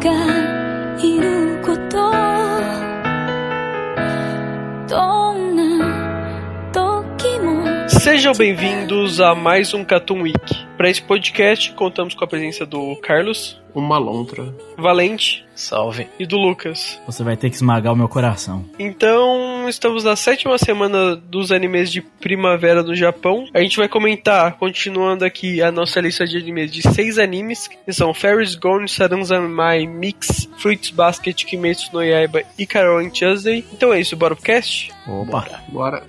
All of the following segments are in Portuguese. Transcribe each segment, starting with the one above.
がいることどんな時も Sejam bem-vindos a mais um Cartoon Week. Para esse podcast, contamos com a presença do Carlos, Uma lontra. Valente Salve. e do Lucas. Você vai ter que esmagar o meu coração. Então, estamos na sétima semana dos animes de primavera do Japão. A gente vai comentar, continuando aqui a nossa lista de animes de seis animes, que são Fairies Gone, Saranzanmai, Mix, Fruits Basket, Kimetsu no Yaiba e Carol Tuesday. Então é isso, bora pro cast? Opa! Bora.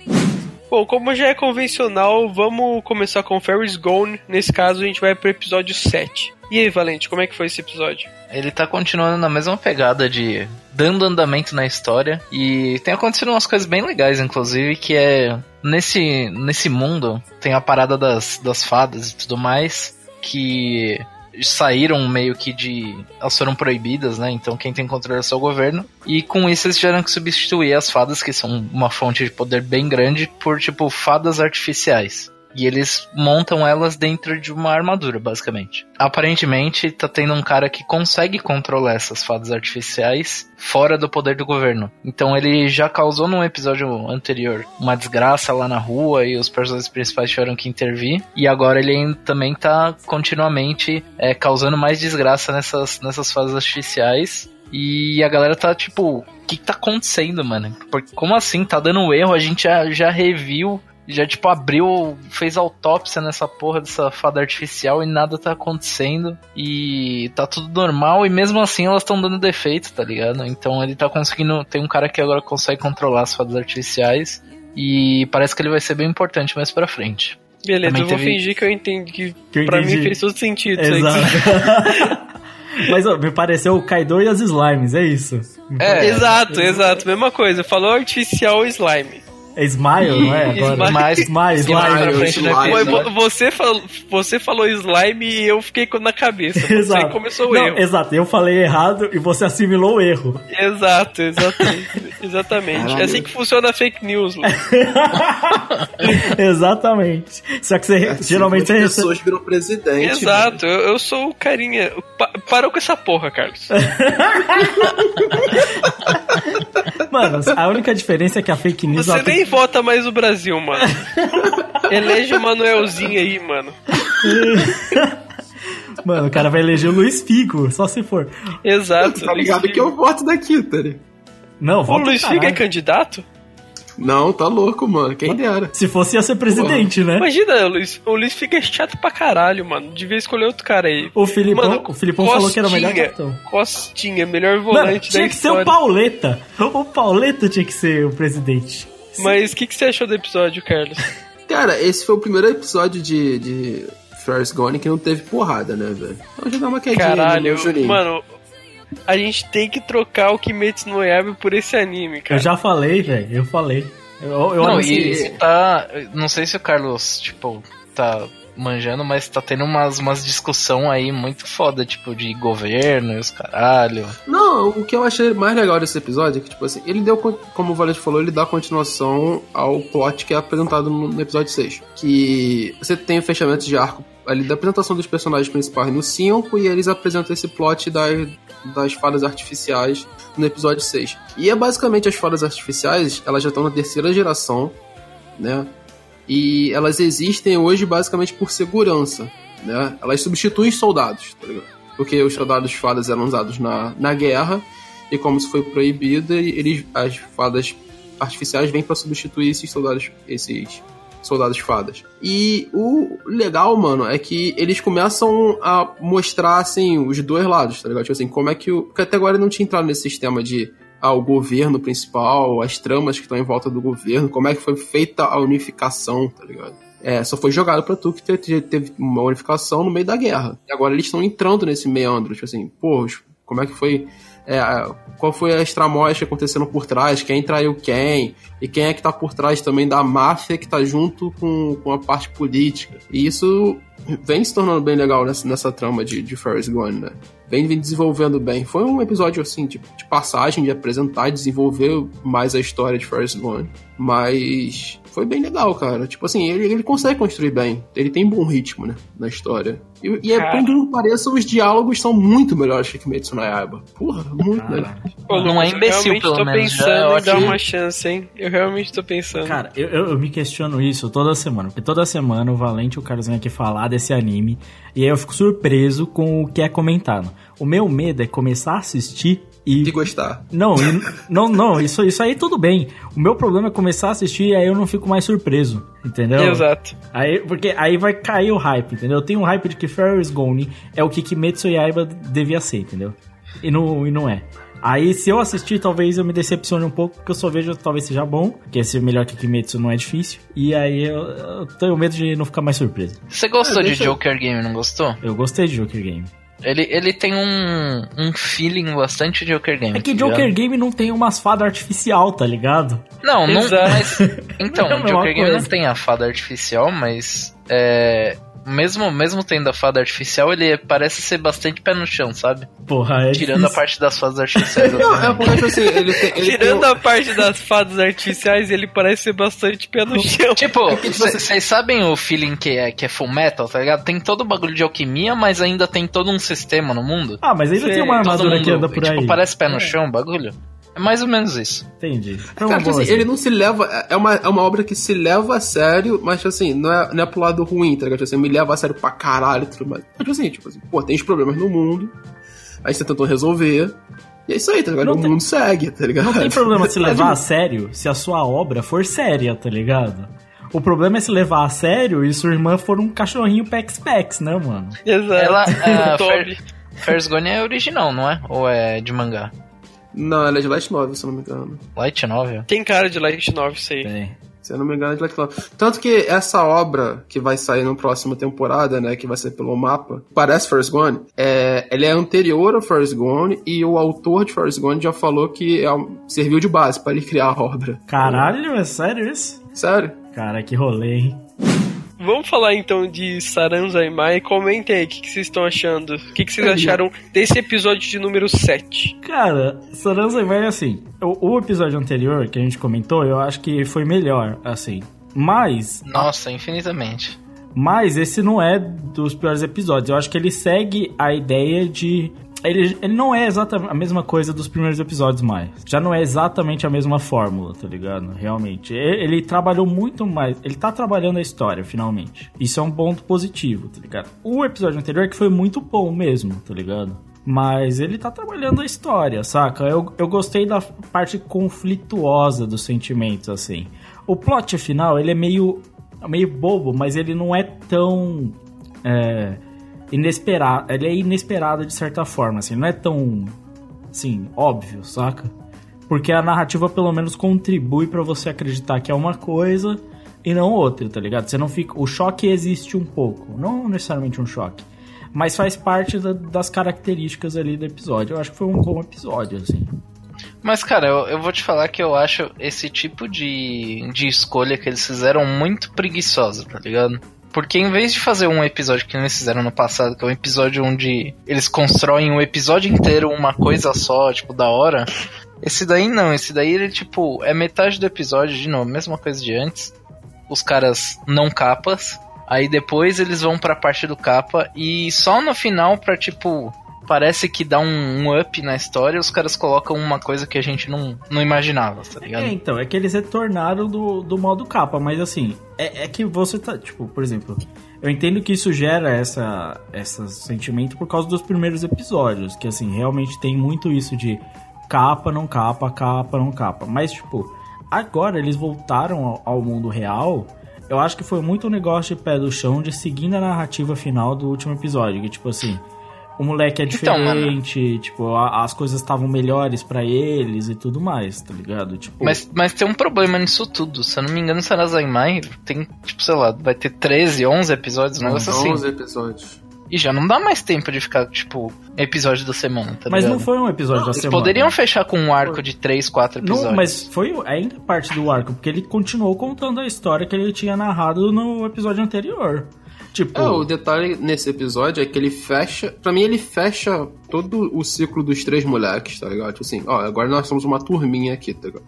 Bom, como já é convencional, vamos começar com Fairies Gone. Nesse caso, a gente vai pro episódio 7. E aí, Valente, como é que foi esse episódio? Ele tá continuando na mesma pegada de dando andamento na história. E tem acontecido umas coisas bem legais, inclusive, que é nesse, nesse mundo tem a parada das, das fadas e tudo mais. Que saíram meio que de. Elas foram proibidas, né? Então quem tem controle é só o governo. E com isso eles tiveram que substituir as fadas, que são uma fonte de poder bem grande, por tipo fadas artificiais. E eles montam elas dentro de uma armadura, basicamente. Aparentemente, tá tendo um cara que consegue controlar essas fadas artificiais fora do poder do governo. Então ele já causou num episódio anterior uma desgraça lá na rua e os personagens principais tiveram que intervir. E agora ele também tá continuamente é, causando mais desgraça nessas, nessas fadas artificiais. E a galera tá tipo, o que tá acontecendo, mano? Porque, como assim? Tá dando erro, a gente já, já reviu já, tipo, abriu, fez autópsia nessa porra dessa fada artificial e nada tá acontecendo. E tá tudo normal e mesmo assim elas estão dando defeito, tá ligado? Então ele tá conseguindo. Tem um cara que agora consegue controlar as fadas artificiais. E parece que ele vai ser bem importante mais pra frente. Beleza, Também eu vou teve- fingir que eu entendi. Que, Que eu pra entendi. mim fez todo sentido Exato. Mas ó, me pareceu o Kaido e as slimes, é isso. É, exato, exato, mesma coisa. Falou artificial slime. É Smile, não é? Agora? Smile, Smile. né? slime. Mas né? vo- você, fal, você falou slime e eu fiquei com- na cabeça. Você Exato. começou o Não, erro. Exato, eu falei errado e você assimilou o erro. Exato, exatamente. exatamente. É assim que funciona a fake news. Exatamente. Só que você geralmente você recebe. pessoas viram presidente. Exato, eu, eu sou o carinha. Pa, parou com essa porra, Carlos. Mano, a única diferença é que a fake news. Você ela nem vota mais no Brasil, mano. Elege o Manuelzinho aí, mano. Mano, o cara vai eleger o Luiz Figo, só se for. Exato. Tá ligado que eu voto daqui, tá ligado? Não, O volta Luiz caralho. Figa é candidato? Não, tá louco, mano. Quem dera. Se fosse, ia ser presidente, né? Imagina, o Luiz, o Luiz é chato pra caralho, mano. Devia escolher outro cara aí. O Filipão, Mano, o Filipão falou que era o melhor Costinha, capitão. Costinha, melhor Mano, volante tinha da que ser o história. Pauleta. O Pauleta tinha que ser o presidente. Mas o que, que você achou do episódio, Carlos? Cara, esse foi o primeiro episódio de, de Ferris Gone que não teve porrada, né, velho? Então já dá uma quedinha Caralho, no Juninho. mano, a gente tem que trocar o Kimetsu no Yaiba por esse anime, Eu cara. já falei, velho. Eu falei. Eu, eu Não, e isso. tá. Não sei se o Carlos, tipo, tá manjando, mas tá tendo umas, umas discussão aí muito foda, tipo, de governo e os caralho. Não, o que eu achei mais legal desse episódio é que, tipo assim, ele deu, como o Valente falou, ele dá continuação ao plot que é apresentado no, episódio 6. Que você tem o fechamento de arco ali da apresentação dos personagens principais no 5 e eles apresentam esse plot das, das fadas artificiais no episódio 6. E é basicamente as fadas artificiais, elas já estão na terceira geração, né? E elas existem hoje basicamente por segurança, né? Elas substituem os soldados, tá ligado? Porque os soldados fadas eram usados na, na guerra e como isso foi proibido, eles, as fadas artificiais vêm para substituir esses soldados, esses soldados fadas. E o legal, mano, é que eles começam a mostrar assim os dois lados, tá ligado? Tipo assim, como é que o porque até agora não tinha entrado nesse sistema de ao governo principal, as tramas que estão em volta do governo, como é que foi feita a unificação, tá ligado? É, só foi jogado pra tu que te- teve uma unificação no meio da guerra. E agora eles estão entrando nesse meandro, tipo assim, pô, como é que foi. É, a- qual foi as tramóias que aconteceram por trás, quem traiu quem, e quem é que tá por trás também da máfia que tá junto com, com a parte política. E isso vem se tornando bem legal nessa, nessa trama de, de Ferris Gone, né? Vem, vem desenvolvendo bem. Foi um episódio, assim, de, de passagem, de apresentar desenvolver mais a história de Ferris Gone. Mas foi bem legal, cara. Tipo assim, ele, ele consegue construir bem. Ele tem bom ritmo, né? Na história. E, e é, por incrível que pareça, os diálogos são muito melhores que Kimetsu no Yaiba. Porra, muito melhor. Pô, Não é imbecil, eu realmente pelo tô menos, pensando é em dar uma chance, hein? Eu realmente tô pensando. Cara, eu, eu, eu me questiono isso toda semana, porque toda semana o Valente e o Carlos vêm aqui falar desse anime, e aí eu fico surpreso com o que é comentado. O meu medo é começar a assistir e. De gostar. Não, e- não, não, isso, isso aí tudo bem. O meu problema é começar a assistir e aí eu não fico mais surpreso, entendeu? Exato. Aí, porque aí vai cair o hype, entendeu? Eu tenho um hype de que Ferris Gone é o que Kimetsu Yaiba devia ser, entendeu? E não, e não é. Aí, se eu assistir, talvez eu me decepcione um pouco, porque eu só vejo talvez seja bom, porque ser melhor que Kimetsu não é difícil. E aí eu, eu tenho medo de não ficar mais surpreso. Você gostou É, de Joker Game, não gostou? Eu gostei de Joker Game. Ele, ele tem um, um feeling bastante Joker Game. É que tá Joker ligado? Game não tem umas fadas artificial, tá ligado? Não, não, mas. Então, Não é Joker Game não coisa. tem a fada artificial, mas. É. Mesmo, mesmo tendo a fada artificial, ele parece ser bastante pé no chão, sabe? Porra, é Tirando a parte das fadas artificiais. Não, assim. é porque, tipo assim, ele tem. Ele Tirando tem, a parte das fadas artificiais, ele parece ser bastante pé no chão. Tipo, vocês sabem o feeling que é, que é full metal, tá ligado? Tem todo o bagulho de alquimia, mas ainda tem todo um sistema no mundo. Ah, mas ainda Sei, tem uma armadura mundo, que anda por tipo, aí. parece pé no chão o bagulho. É mais ou menos isso. Entendi. Foi Cara, uma tipo assim, ele não se leva. É uma, é uma obra que se leva a sério, mas tipo assim, não é, não é pro lado ruim, tá ligado? Tipo assim, me leva a sério pra caralho e tudo mais. Mas, tipo assim, tipo assim, pô, tem os problemas no mundo, aí você tentou resolver. E é isso aí, tá ligado? Não o tem- mundo segue, tá ligado? Não tem problema se levar a sério se a sua obra for séria, tá ligado? O problema é se levar a sério e sua irmã for um cachorrinho Pex-Pex, né, mano? Exato. Ela, a Toby. Fer, é original, não é? Ou é de mangá? Não, ela é de Light Novel, se eu não me engano. Light novel? Tem cara de Light 9, sei. É. Se eu não me engano, é de Light Novel. Tanto que essa obra que vai sair na próxima temporada, né, que vai ser pelo mapa, parece First Gone, é, ele é anterior ao First Gone e o autor de First Gone já falou que é serviu de base pra ele criar a obra. Caralho, é sério isso? Sério? Cara, que rolê, hein? Vamos falar então de Saranzaimai. Comentem aí o que, que vocês estão achando. O que, que vocês acharam desse episódio de número 7. Cara, Saranza vai assim. O, o episódio anterior que a gente comentou, eu acho que foi melhor, assim. Mas, Nossa, infinitamente. mas esse não é dos piores episódios. Eu acho que ele segue a ideia de. Ele, ele não é exatamente a mesma coisa dos primeiros episódios mais. Já não é exatamente a mesma fórmula, tá ligado? Realmente. Ele, ele trabalhou muito mais. Ele tá trabalhando a história, finalmente. Isso é um ponto positivo, tá ligado? O episódio anterior é que foi muito bom mesmo, tá ligado? Mas ele tá trabalhando a história, saca? Eu, eu gostei da parte conflituosa dos sentimentos, assim. O plot final, ele é meio, meio bobo, mas ele não é tão. É, inesperado. Ele é inesperado de certa forma, assim. Não é tão. Assim, óbvio, saca? Porque a narrativa pelo menos contribui pra você acreditar que é uma coisa e não outra, tá ligado? Você não fica. O choque existe um pouco. Não necessariamente um choque. Mas faz parte da- das características ali do episódio. Eu acho que foi um bom episódio, assim. Mas, cara, eu, eu vou te falar que eu acho esse tipo de, de escolha que eles fizeram muito preguiçosa, tá ligado? Porque em vez de fazer um episódio que eles fizeram no passado, que é um episódio onde eles constroem o episódio inteiro uma coisa só, tipo, da hora, esse daí não, esse daí ele, tipo, é metade do episódio, de novo, mesma coisa de antes. Os caras não capas, aí depois eles vão pra parte do capa e só no final pra, tipo, parece que dá um, um up na história, os caras colocam uma coisa que a gente não, não imaginava, tá ligado? É, então, é que eles retornaram do, do modo capa, mas assim, é, é que você tá, tipo, por exemplo, eu entendo que isso gera essa, esse sentimento por causa dos primeiros episódios, que assim, realmente tem muito isso de capa, não capa, capa, não capa. Mas, tipo, agora eles voltaram ao, ao mundo real. Eu acho que foi muito um negócio de pé do chão de seguindo a narrativa final do último episódio. Que, tipo assim, o moleque é Então, diferente, tipo, a- as coisas estavam melhores pra eles e tudo mais, tá ligado? Tipo, Mas, mas tem um problema nisso tudo. Se eu não me engano, Sarazai tem, tipo, sei lá, vai ter 13, 11 episódios, um negócio assim. 11 episódios. E já não dá mais tempo de ficar, tipo, episódio da semana, tá mas ligado? não foi um episódio da Eles semana. poderiam fechar com um arco de 3, 4 episódios. Não, mas foi ainda parte do arco, porque ele continuou contando a história que ele tinha narrado no episódio anterior. Tipo, É, o detalhe nesse episódio é que ele fecha. Pra mim, ele fecha todo o ciclo dos três moleques, tá ligado? Tipo assim, ó, agora nós somos uma turminha aqui, tá ligado?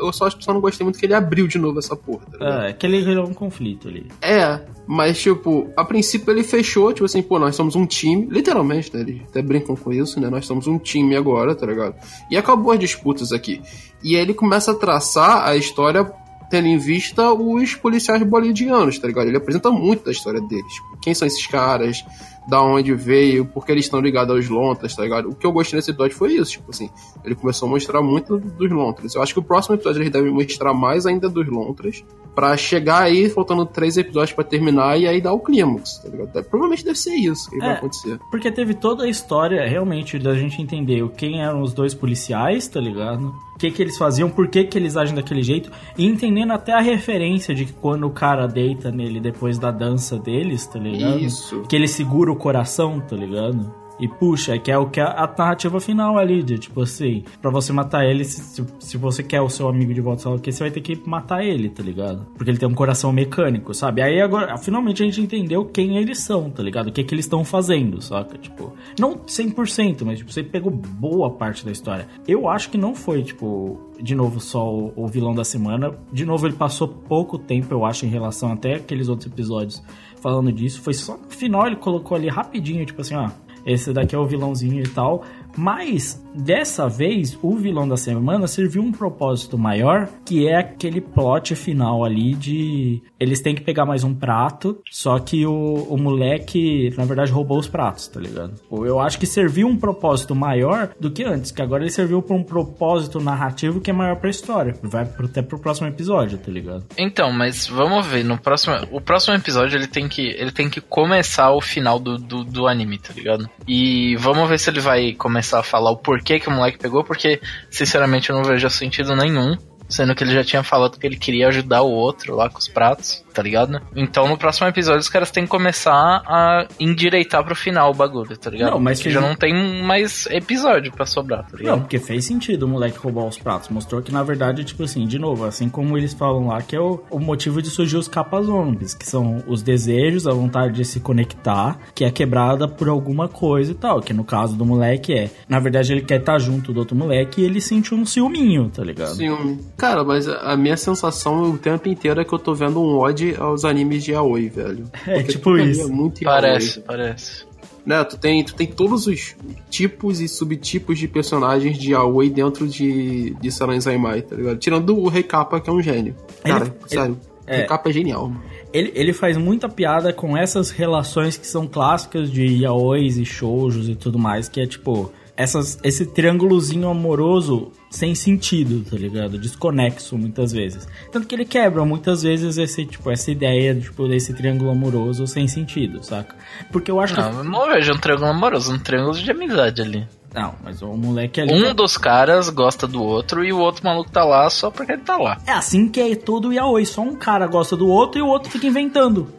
Eu só acho que só não gostei muito que ele abriu de novo essa porra, tá ligado? é, que ele gerou um conflito ali. É, mas tipo, a princípio ele fechou, tipo assim, pô, nós somos um time, literalmente, né? Eles até brincam com isso, né? Nós somos um time agora, tá ligado? E acabou as disputas aqui. E aí ele começa a traçar a história tendo em vista os policiais bolivianos, tá ligado? Ele apresenta muito da história deles. Quem são esses caras? Da onde veio? Por que eles estão ligados aos Lontras, tá ligado? O que eu gostei nesse episódio foi isso, tipo assim, ele começou a mostrar muito dos Lontras. Eu acho que o próximo episódio eles devem mostrar mais ainda dos Lontras. Pra chegar aí, faltando três episódios pra terminar e aí dar o clímax, tá ligado? Provavelmente deve ser isso que vai É. acontecer. Porque teve toda a história, realmente, da gente entender quem eram os dois policiais, tá ligado? O que que eles faziam, por que que eles agem daquele jeito. E entendendo até a referência de que quando o cara deita nele depois da dança deles, tá ligado? Isso. Que ele segura o coração, tá ligado? E puxa, que é o que é a narrativa final ali, de tipo assim, pra você matar ele, se, se- você quer o seu amigo de volta, sei que, você vai ter que matar ele, tá ligado? Porque ele tem um coração mecânico, sabe? Aí agora, finalmente a gente entendeu quem eles são, tá ligado? O que que eles estão fazendo, saca? Tipo, não 100%, mas tipo, você pegou boa parte da história. Eu acho que não foi, tipo, de novo só o, o vilão da semana. De novo, ele passou pouco tempo, eu acho, em relação até aqueles outros episódios falando disso. Foi só no final ele colocou ali rapidinho, tipo assim, ó, esse daqui é o vilãozinho e tal. Mas dessa vez, o vilão da semana serviu um propósito maior, que é aquele plot final ali de eles têm que pegar mais um prato, só que o, o moleque, na verdade, roubou os pratos, tá ligado? Eu acho que serviu um propósito maior do que antes, que agora ele serviu pra um propósito narrativo que é maior pra história. Vai até pro próximo episódio, tá ligado? Então, mas vamos ver, no próximo. O próximo episódio ele tem que. Ele tem que começar o final do, do, do anime, tá ligado? E vamos ver se ele vai começar a falar o porquê que o moleque pegou, porque, sinceramente, eu não vejo sentido nenhum. Sendo que ele já tinha falado que ele queria ajudar o outro lá com os pratos, tá ligado? Então no próximo episódio os caras têm que começar a endireitar pro final o bagulho, tá ligado? Não, mas Porque fez- já não tem mais episódio pra sobrar, tá Não, ligado? porque fez sentido o moleque roubar os pratos. Mostrou que, na verdade, tipo assim, de novo, assim como eles falam lá, que é o, o motivo de surgir os capas zombies, que são os desejos, a vontade de se conectar, que é quebrada por alguma coisa e tal. Que no caso do moleque é, na verdade, ele quer estar junto do outro moleque e ele sentiu um ciúminho, tá ligado? Ciúme. Cara, mas a minha sensação o tempo inteiro é que eu tô vendo um ode aos animes de Yaoi, velho. É, Porque tipo ali isso. É muito yaoi. Parece, parece. Né, tu tem, tu tem todos os tipos e subtipos de personagens de Yaoi dentro de, de Saran Zaimai, tá ligado? Tirando o Rei Kappa, que é um gênio. Cara, Ele- sério. é. Rei Kappa é genial. mano. Ele, ele faz muita piada com essas relações que são clássicas de yaois e shoujos e tudo mais, que é tipo, essas, esse triângulozinho amoroso sem sentido, tá ligado? Desconexo muitas vezes. Tanto que ele quebra muitas vezes esse, tipo, essa ideia tipo, desse triângulo amoroso sem sentido, saca? Porque eu acho que. Não, eu não vejo um triângulo amoroso, um triângulo de amizade ali. Não, mas o moleque ali. Um dos caras gosta do outro e o outro maluco tá lá só porque ele tá lá. É assim que é todo yaoi. Só um cara gosta do outro e o outro fica inventando.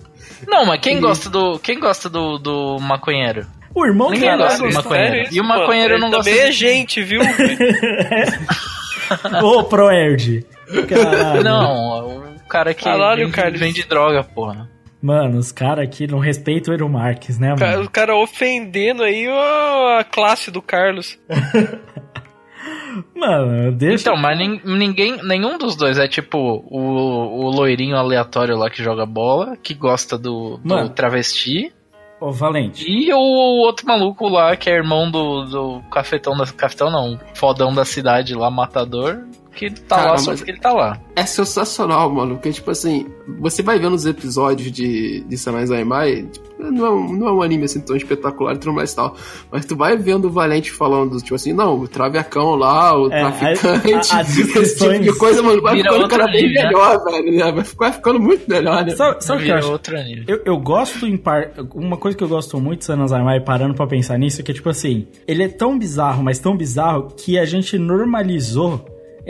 Não, mas quem gosta do. Quem gosta do, do maconheiro? O irmão Ninguém dele gosta maconheiro. Sério E o isso, mano? maconheiro Ele não gosta Também é gente, viu? Ô, Proerd. Caralho. Não, o cara que Caralho, vende, Carlos. vende droga, porra. Mano, os caras aqui não respeitam o Eero Marques, né, O cara- mano? o cara ofendendo aí a classe do Carlos. Mano, deixa. Então, mas nin- ninguém, nenhum dos dois é tipo o, o loirinho aleatório lá que joga bola, que gosta do, do Mano. travesti, Ô, Valente. e o, outro maluco lá que é irmão do, do cafetão da. Cafetão não, fodão da cidade lá, matador. Que tá Cara, lá só porque ele tá lá. É sensacional, mano. Porque, tipo assim, você vai vendo os episódios de, de Sanai Zaimai, tipo, não, é um- não é um anime assim tão espetacular e tudo mais e tal. Mas tu vai vendo o Valente falando, tipo assim, não, o travecão lá, o É, traficante, a- a- as esse tipo de coisa, mano, vai ficando cada vez anime, né? melhor, velho. né? Vai ficar ficando muito melhor, né? Sabe, sabe o que eu acho? outro anime. Eu, eu gosto em par... Uma coisa que eu gosto muito de Sanazamai, parando pra pensar nisso, é que, tipo assim, ele é tão bizarro, mas tão bizarro, que a gente normalizou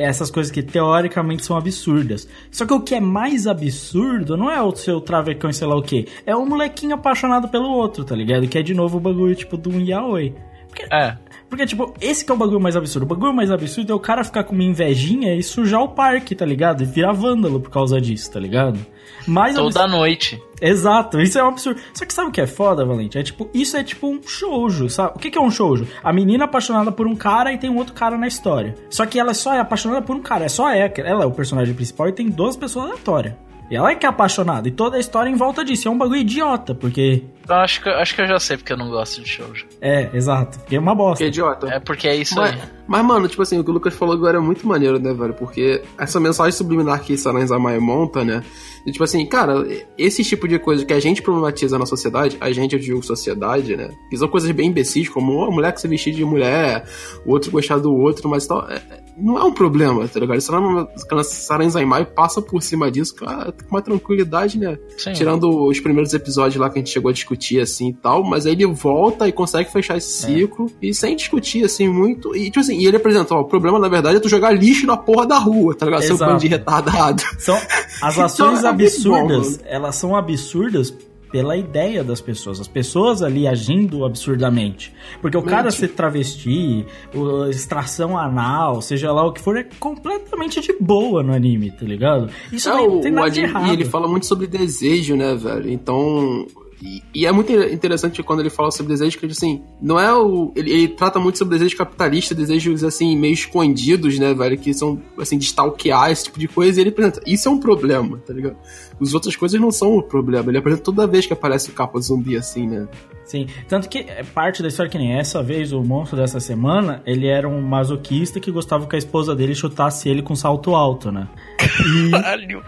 essas coisas que teoricamente são absurdas. Só que o que é mais absurdo não é o seu travecão e sei lá o que, é o molequinho apaixonado pelo outro, tá ligado? Que é de novo o bagulho, tipo, do um yaoi. Porque, É. porque, tipo, esse que é o bagulho mais absurdo. O bagulho mais absurdo é o cara ficar com uma invejinha e sujar o parque, tá ligado? E virar vândalo por causa disso, tá ligado? Mais Toda noite. Exato, isso é um absurdo. Só que sabe o que é foda, Valente? É tipo, isso é tipo um shoujo, sabe? O que, que é um shoujo? A menina apaixonada por um cara e tem um outro cara na história. Só que ela só é apaixonada por um cara, é só ela. Ela é o personagem principal e tem duas pessoas aleatórias. E ela é que é apaixonada. E toda a história em volta disso. É um bagulho idiota, porque. Eu acho que, acho que eu já sei porque eu não gosto de shoujo. É, exato. Porque é uma bosta. Que idiota. É porque é isso Mas, aí. mas, mano, tipo assim, o que o Lucas falou agora é muito maneiro, né, velho? Porque essa mensagem subliminar que Saran Zamaia monta, né? E, tipo assim, cara, esse tipo de coisa que a gente problematiza na sociedade, a gente, eu digo sociedade, né? Que são coisas bem imbecis, como a mulher que se vestir de mulher, o outro gostar do outro, mas tal. é- é- não é um problema, tá ligado? Saran Zaimai passa por cima disso cara, com uma tranquilidade, né? Sim. Tirando os primeiros episódios lá que a gente chegou a discutir assim e tal, mas aí ele volta e consegue fechar esse É. ciclo e sem discutir assim muito. E tipo assim, e ele apresenta, ó, o problema na verdade é tu jogar lixo na porra da rua, tá ligado? Seu Exato. bando de retardado. São as ações Então, é muito bom, absurdas, mano. elas são absurdas pela ideia das pessoas, as pessoas ali agindo absurdamente. Porque o cara Mente. ser travesti, o- extração anal, seja lá o que for, é completamente de boa no anime, tá ligado? Isso É, não o, tem nada de anime, errado. e ele fala muito sobre desejo, né, velho? Então. E, e é muito interessante quando ele fala sobre desejo, que ele, assim, não é o. Ele, ele trata muito sobre desejo capitalista, desejos, assim, meio escondidos, né, velho? Que são, assim, de stalkear, esse tipo de coisa. E ele apresenta. Isso é um problema, tá ligado? As outras coisas não são o problema. Ele apresenta toda vez que aparece o capa zumbi, assim, né? Sim, tanto que é parte da história que nem essa vez, o monstro dessa semana, ele era um masoquista que gostava que a esposa dele chutasse ele com salto alto, né? Caralho.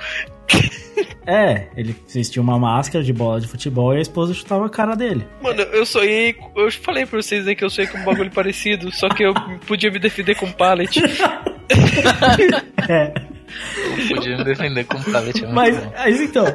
É, ele vestia uma máscara de bola de futebol e a esposa chutava a cara dele. Mano, eu sonhei. Eu falei pra vocês aí que eu sonhei com um bagulho parecido, só que eu podia me defender com pallet. É. Podia me defender com pallet. é Mas, mas então.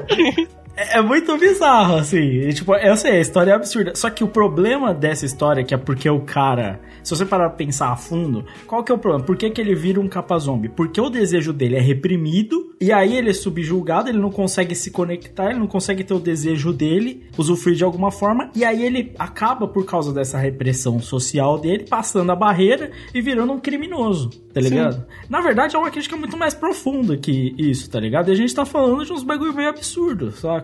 É é muito bizarro, assim. E, tipo, eu sei, a história é absurda. Só que o problema dessa história, que é porque o cara. Se você parar pra pensar a fundo, qual que é o problema? Por que, que ele vira um capa zombie? Porque o desejo dele é reprimido, e aí ele é subjulgado, ele não consegue se conectar, ele não consegue ter o desejo dele, usufruir de alguma forma, e aí ele acaba, por causa dessa repressão social dele, passando a barreira e virando um criminoso, tá ligado? Na verdade, é uma crítica muito mais profunda que isso, tá ligado? E a gente tá falando de uns bagulho meio absurdo, saca?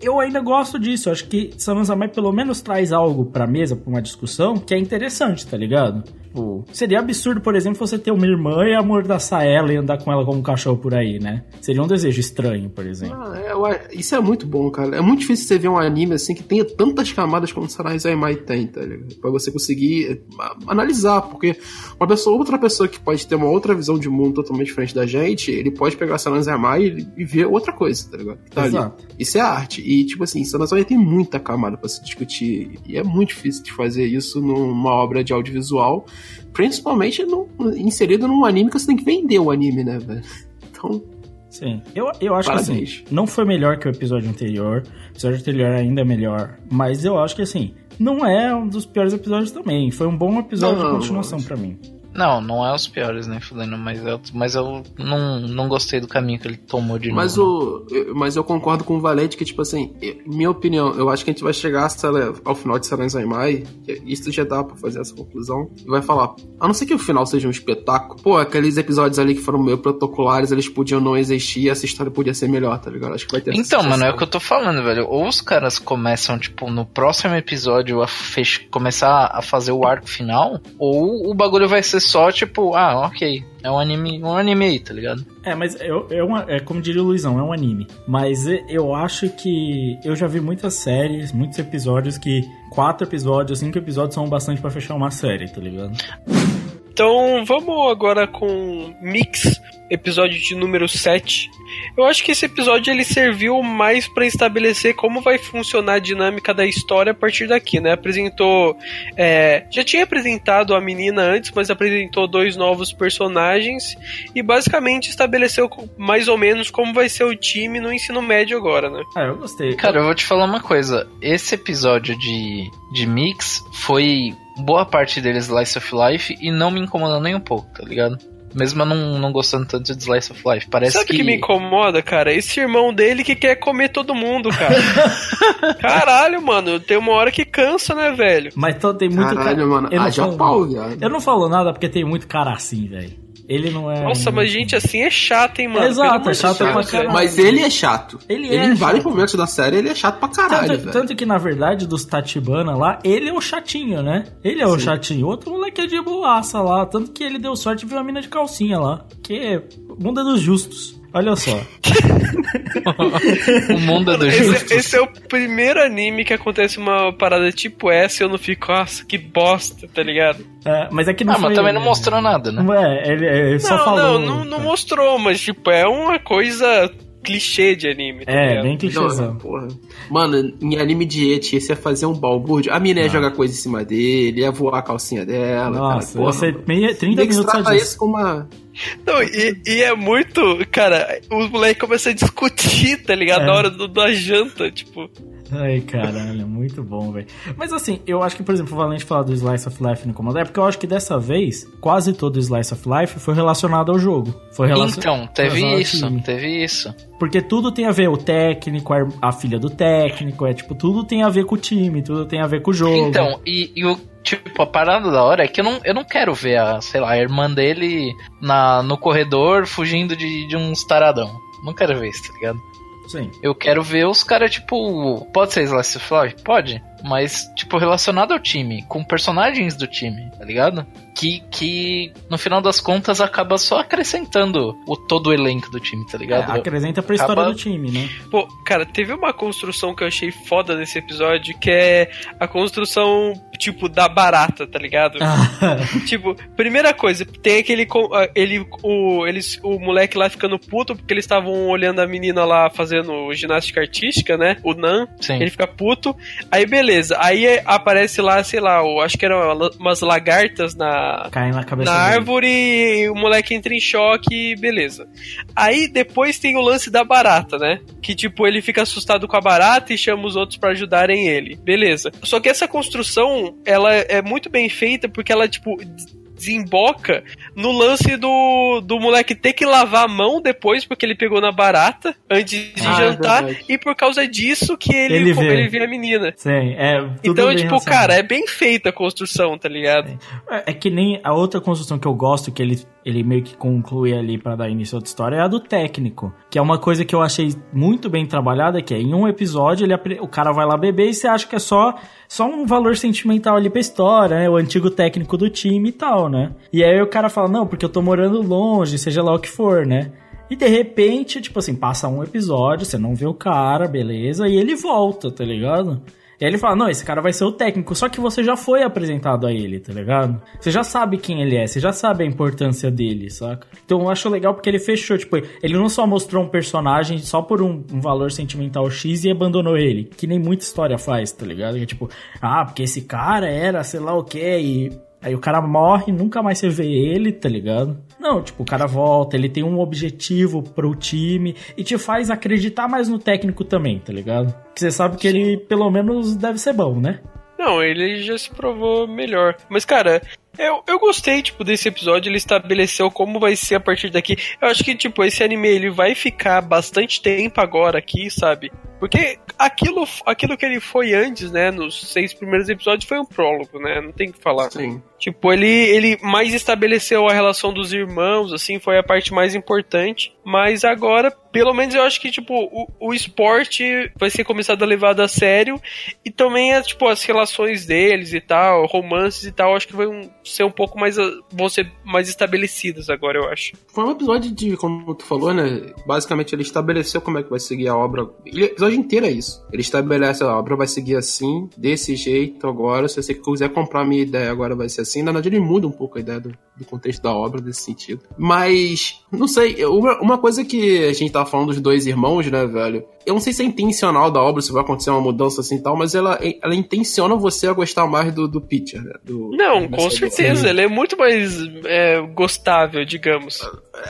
Eu ainda gosto disso, acho que Samanzamai pelo menos traz algo pra mesa, pra uma discussão, que é interessante, tá ligado? Tipo, seria absurdo, por exemplo, você ter uma irmã e amordaçar ela e andar com ela como um cachorro por aí, né? Seria um desejo estranho, por exemplo. Ah, é, isso é muito bom, cara. É muito difícil você ver um anime assim que tenha tantas camadas como Sarai Zaimai tem, tá ligado? Pra você conseguir ah, analisar, porque uma pessoa, outra pessoa que pode ter uma outra visão de mundo totalmente diferente da gente, ele pode pegar Sarai Zaimai e, e ver outra coisa, tá ligado? Tá ali. Exato. Isso é arte. E, tipo assim, Sarai Zaimai tem muita camada pra se discutir. E é muito difícil de fazer isso numa obra de audiovisual, principalmente no, inserido num anime que você tem que vender o anime, né, velho? Então, Sim. Eu, eu acho que Parabéns. assim, não foi melhor que o episódio anterior. O episódio anterior ainda é melhor. Mas eu acho que assim, não é um dos piores episódios também. Foi um bom episódio Não, de continuação pra mim. Não, não é os piores, nem fudendo, mas eu, mas eu não, não gostei do caminho que ele tomou de Mas, novo. o, eu- mas eu concordo com o Valente que, tipo assim, minha opinião, eu acho que a gente vai chegar ao final de Saran Zaimai, que isso já dá pra fazer essa conclusão, e vai falar, a não ser que o final seja um espetáculo, pô, aqueles episódios ali que foram meio protocolares, eles podiam não existir e essa história podia ser melhor, tá ligado? Acho que vai ter Então, mano, é o que eu tô falando, velho. Ou os caras começam, tipo, no próximo episódio a fech- começar a fazer o arco final, ou o bagulho vai ser só, tipo, ah, ok, é um anime, um anime aí, tá ligado? É, mas eu, é, uma, é como diria o Luizão, é um anime. Mas eu acho que eu já vi muitas séries, muitos episódios que quatro episódios, cinco episódios são bastante pra fechar uma série, tá ligado? Então vamos agora com mix episódio de número 7. Eu acho que esse episódio ele serviu mais para estabelecer como vai funcionar a dinâmica da história a partir daqui, né? Apresentou. É, já tinha apresentado a menina antes, mas apresentou dois novos personagens e basicamente estabeleceu mais ou menos como vai ser o time no ensino médio agora, né? Ah, eu gostei. Cara, eu vou te falar uma coisa. Esse episódio de, de Mix foi boa parte dele Slice of Life e não me incomodou nem um pouco, tá ligado? Mesmo eu não, não gostando tanto de Slice of Life. Parece Sabe o que... que me incomoda, cara? Esse irmão dele que quer comer todo mundo, cara. Caralho, mano. Tem uma hora que cansa, né, velho? Mas então tem muito Caralho, cara. mano. Eu não falo- pau. Eu não falo nada porque tem muito cara assim, velho. Ele não é. Nossa, mas gente assim é chato, hein, mano? Exato, é chato Deus, pra caralho. Mas ele é chato. Ele é em vários chato. momentos da série, ele é chato pra caralho, Tanto, velho. tanto que, na verdade, dos Tatibana lá, ele é o chatinho, né? Ele é o Sim. chatinho. O outro moleque é de boaça lá. Tanto que ele deu sorte e viu a mina de calcinha lá. Que é é dos justos. Olha só. o mundo é do justo. Esse, esse é o primeiro anime que acontece uma parada tipo essa e eu não fico, nossa, que bosta, tá ligado? É, mas é que não Ah, mas foi- também não mostrou nada, né? Não é, ele, ele só não, falou. não, não, não mostrou, mas tipo, é uma coisa clichê de anime, tá É, ligado? bem Não, clichêzão. porra. Mano, em anime de eti, esse ia fazer um balbúrdio. A mina ia jogar coisa em cima dele, ia voar a calcinha dela. Nossa, cara, ia ser meia, 30 Mix minutos só disso. isso como uma. Não, e, e é muito. Cara, os moleques começam a discutir, tá ligado? É. Na hora do- da janta, tipo. Ai, caralho, muito bom, velho. Mas assim, eu acho que, por exemplo, o Valente falar do Slice of Life no incomodar, é porque eu acho que dessa vez, quase todo o Slice of Life foi relacionado ao jogo. Foi relacionado Então, teve relacionado isso, time. teve isso. Porque tudo tem a ver, o técnico, a, a filha do técnico, é tipo, tudo tem a ver com o time, tudo tem a ver com o jogo. Então, e, e o tipo, a parada da hora é que eu não, eu não quero ver a, sei lá, a irmã dele na, no corredor fugindo de, de uns taradão. Não quero ver isso, tá ligado? Sim. Eu quero ver os caras, tipo. Pode ser Slice of Life? Pode. Mas, tipo, relacionado ao time, com personagens do time, tá ligado? Que, que no final das contas acaba só acrescentando o todo o elenco do time, tá É, ligado? acrescenta pra história Acaba- do time, né? Pô, cara, teve uma construção que eu achei foda nesse episódio, que é a construção, tipo, da barata, tá ligado? Tipo, primeira coisa, tem aquele. Ele, o, eles, o moleque lá ficando puto porque eles estavam olhando a menina lá fazendo ginástica artística, né? O Nan. Sim. Ele fica puto. Aí beleza. Aí é- aparece lá, sei lá, o- acho que eram umas lagartas na, Cai na cabeça na dele. árvore e o moleque entra em choque, beleza. Aí depois tem o lance da barata, né? Que tipo, ele fica assustado com a barata e chama os outros pra ajudarem ele. Beleza. Só que essa construção, ela é muito bem feita porque ela, tipo, desemboca no lance do, do moleque ter que lavar a mão depois porque ele pegou na barata antes de Ah, jantar verdade. e por causa disso que ele, Ele vê. ele vê a menina. Sim, é. Então, tipo, relacionado. cara, é bem feita a construção, tá ligado? É, é que nem a outra construção que eu gosto, que ele, ele meio que conclui ali pra dar início a outra história, é a do técnico. Que é uma coisa que eu achei muito bem trabalhada, que é em um episódio ele, o cara vai lá beber e você acha que é só, só um valor sentimental ali pra história, né? O antigo técnico do time e tal, né? E aí o cara fala, não, porque eu tô morando longe, seja lá o que for, né? E de repente, tipo assim, passa um episódio, você não vê o cara, beleza, e ele volta, tá ligado? E aí ele fala, não, esse cara vai ser o técnico, só que você já foi apresentado a ele, tá ligado? Você já sabe quem ele é, você já sabe a importância dele, saca? Então eu acho legal porque ele fechou, tipo, ele não só mostrou um personagem só por um, um valor sentimental X e abandonou ele, que nem muita história faz, tá ligado? Que é tipo, ah, porque esse cara era sei lá o que, e Aí o cara morre, nunca mais você vê ele, tá ligado? Não, tipo, o cara volta, ele tem um objetivo pro time e te faz acreditar mais no técnico também, tá ligado? Que você sabe que ele pelo menos deve ser bom, né? Não, ele já se provou melhor. Mas, cara, eu, eu gostei, tipo, desse episódio. Ele estabeleceu como vai ser a partir daqui. Eu acho que, tipo, esse anime ele vai ficar bastante tempo agora aqui, sabe? Porque aquilo, aquilo que ele foi antes, né? Nos seis primeiros episódios foi um prólogo, né? Não tem o que falar. Sim. Tipo, ele, ele mais estabeleceu a relação dos irmãos, assim, foi a parte mais importante. Mas agora, pelo menos eu acho que, tipo, o, o esporte vai ser começado a levar a sério. E também, é, tipo, as relações deles e tal, romances e tal, acho que vão ser um pouco mais. vão ser mais estabelecidas agora, eu acho. Foi um episódio de, como tu falou, né? Basicamente ele estabeleceu como é que vai seguir a obra. Ele, episódio inteiro é isso. Ele estabelece, a obra vai seguir assim, desse jeito agora. Se você quiser comprar minha ideia, agora vai ser assim. Na verdade, ele muda um pouco a ideia do, do contexto da obra nesse sentido. Mas, não sei, uma, uma coisa que a gente tava falando dos dois irmãos, né, velho? Eu não sei se é intencional da obra, se vai acontecer uma mudança assim e tal, mas ela, ela intenciona você a gostar mais do, do Peter, né? Do, Não, com certeza. Ele é muito mais é, gostável, digamos.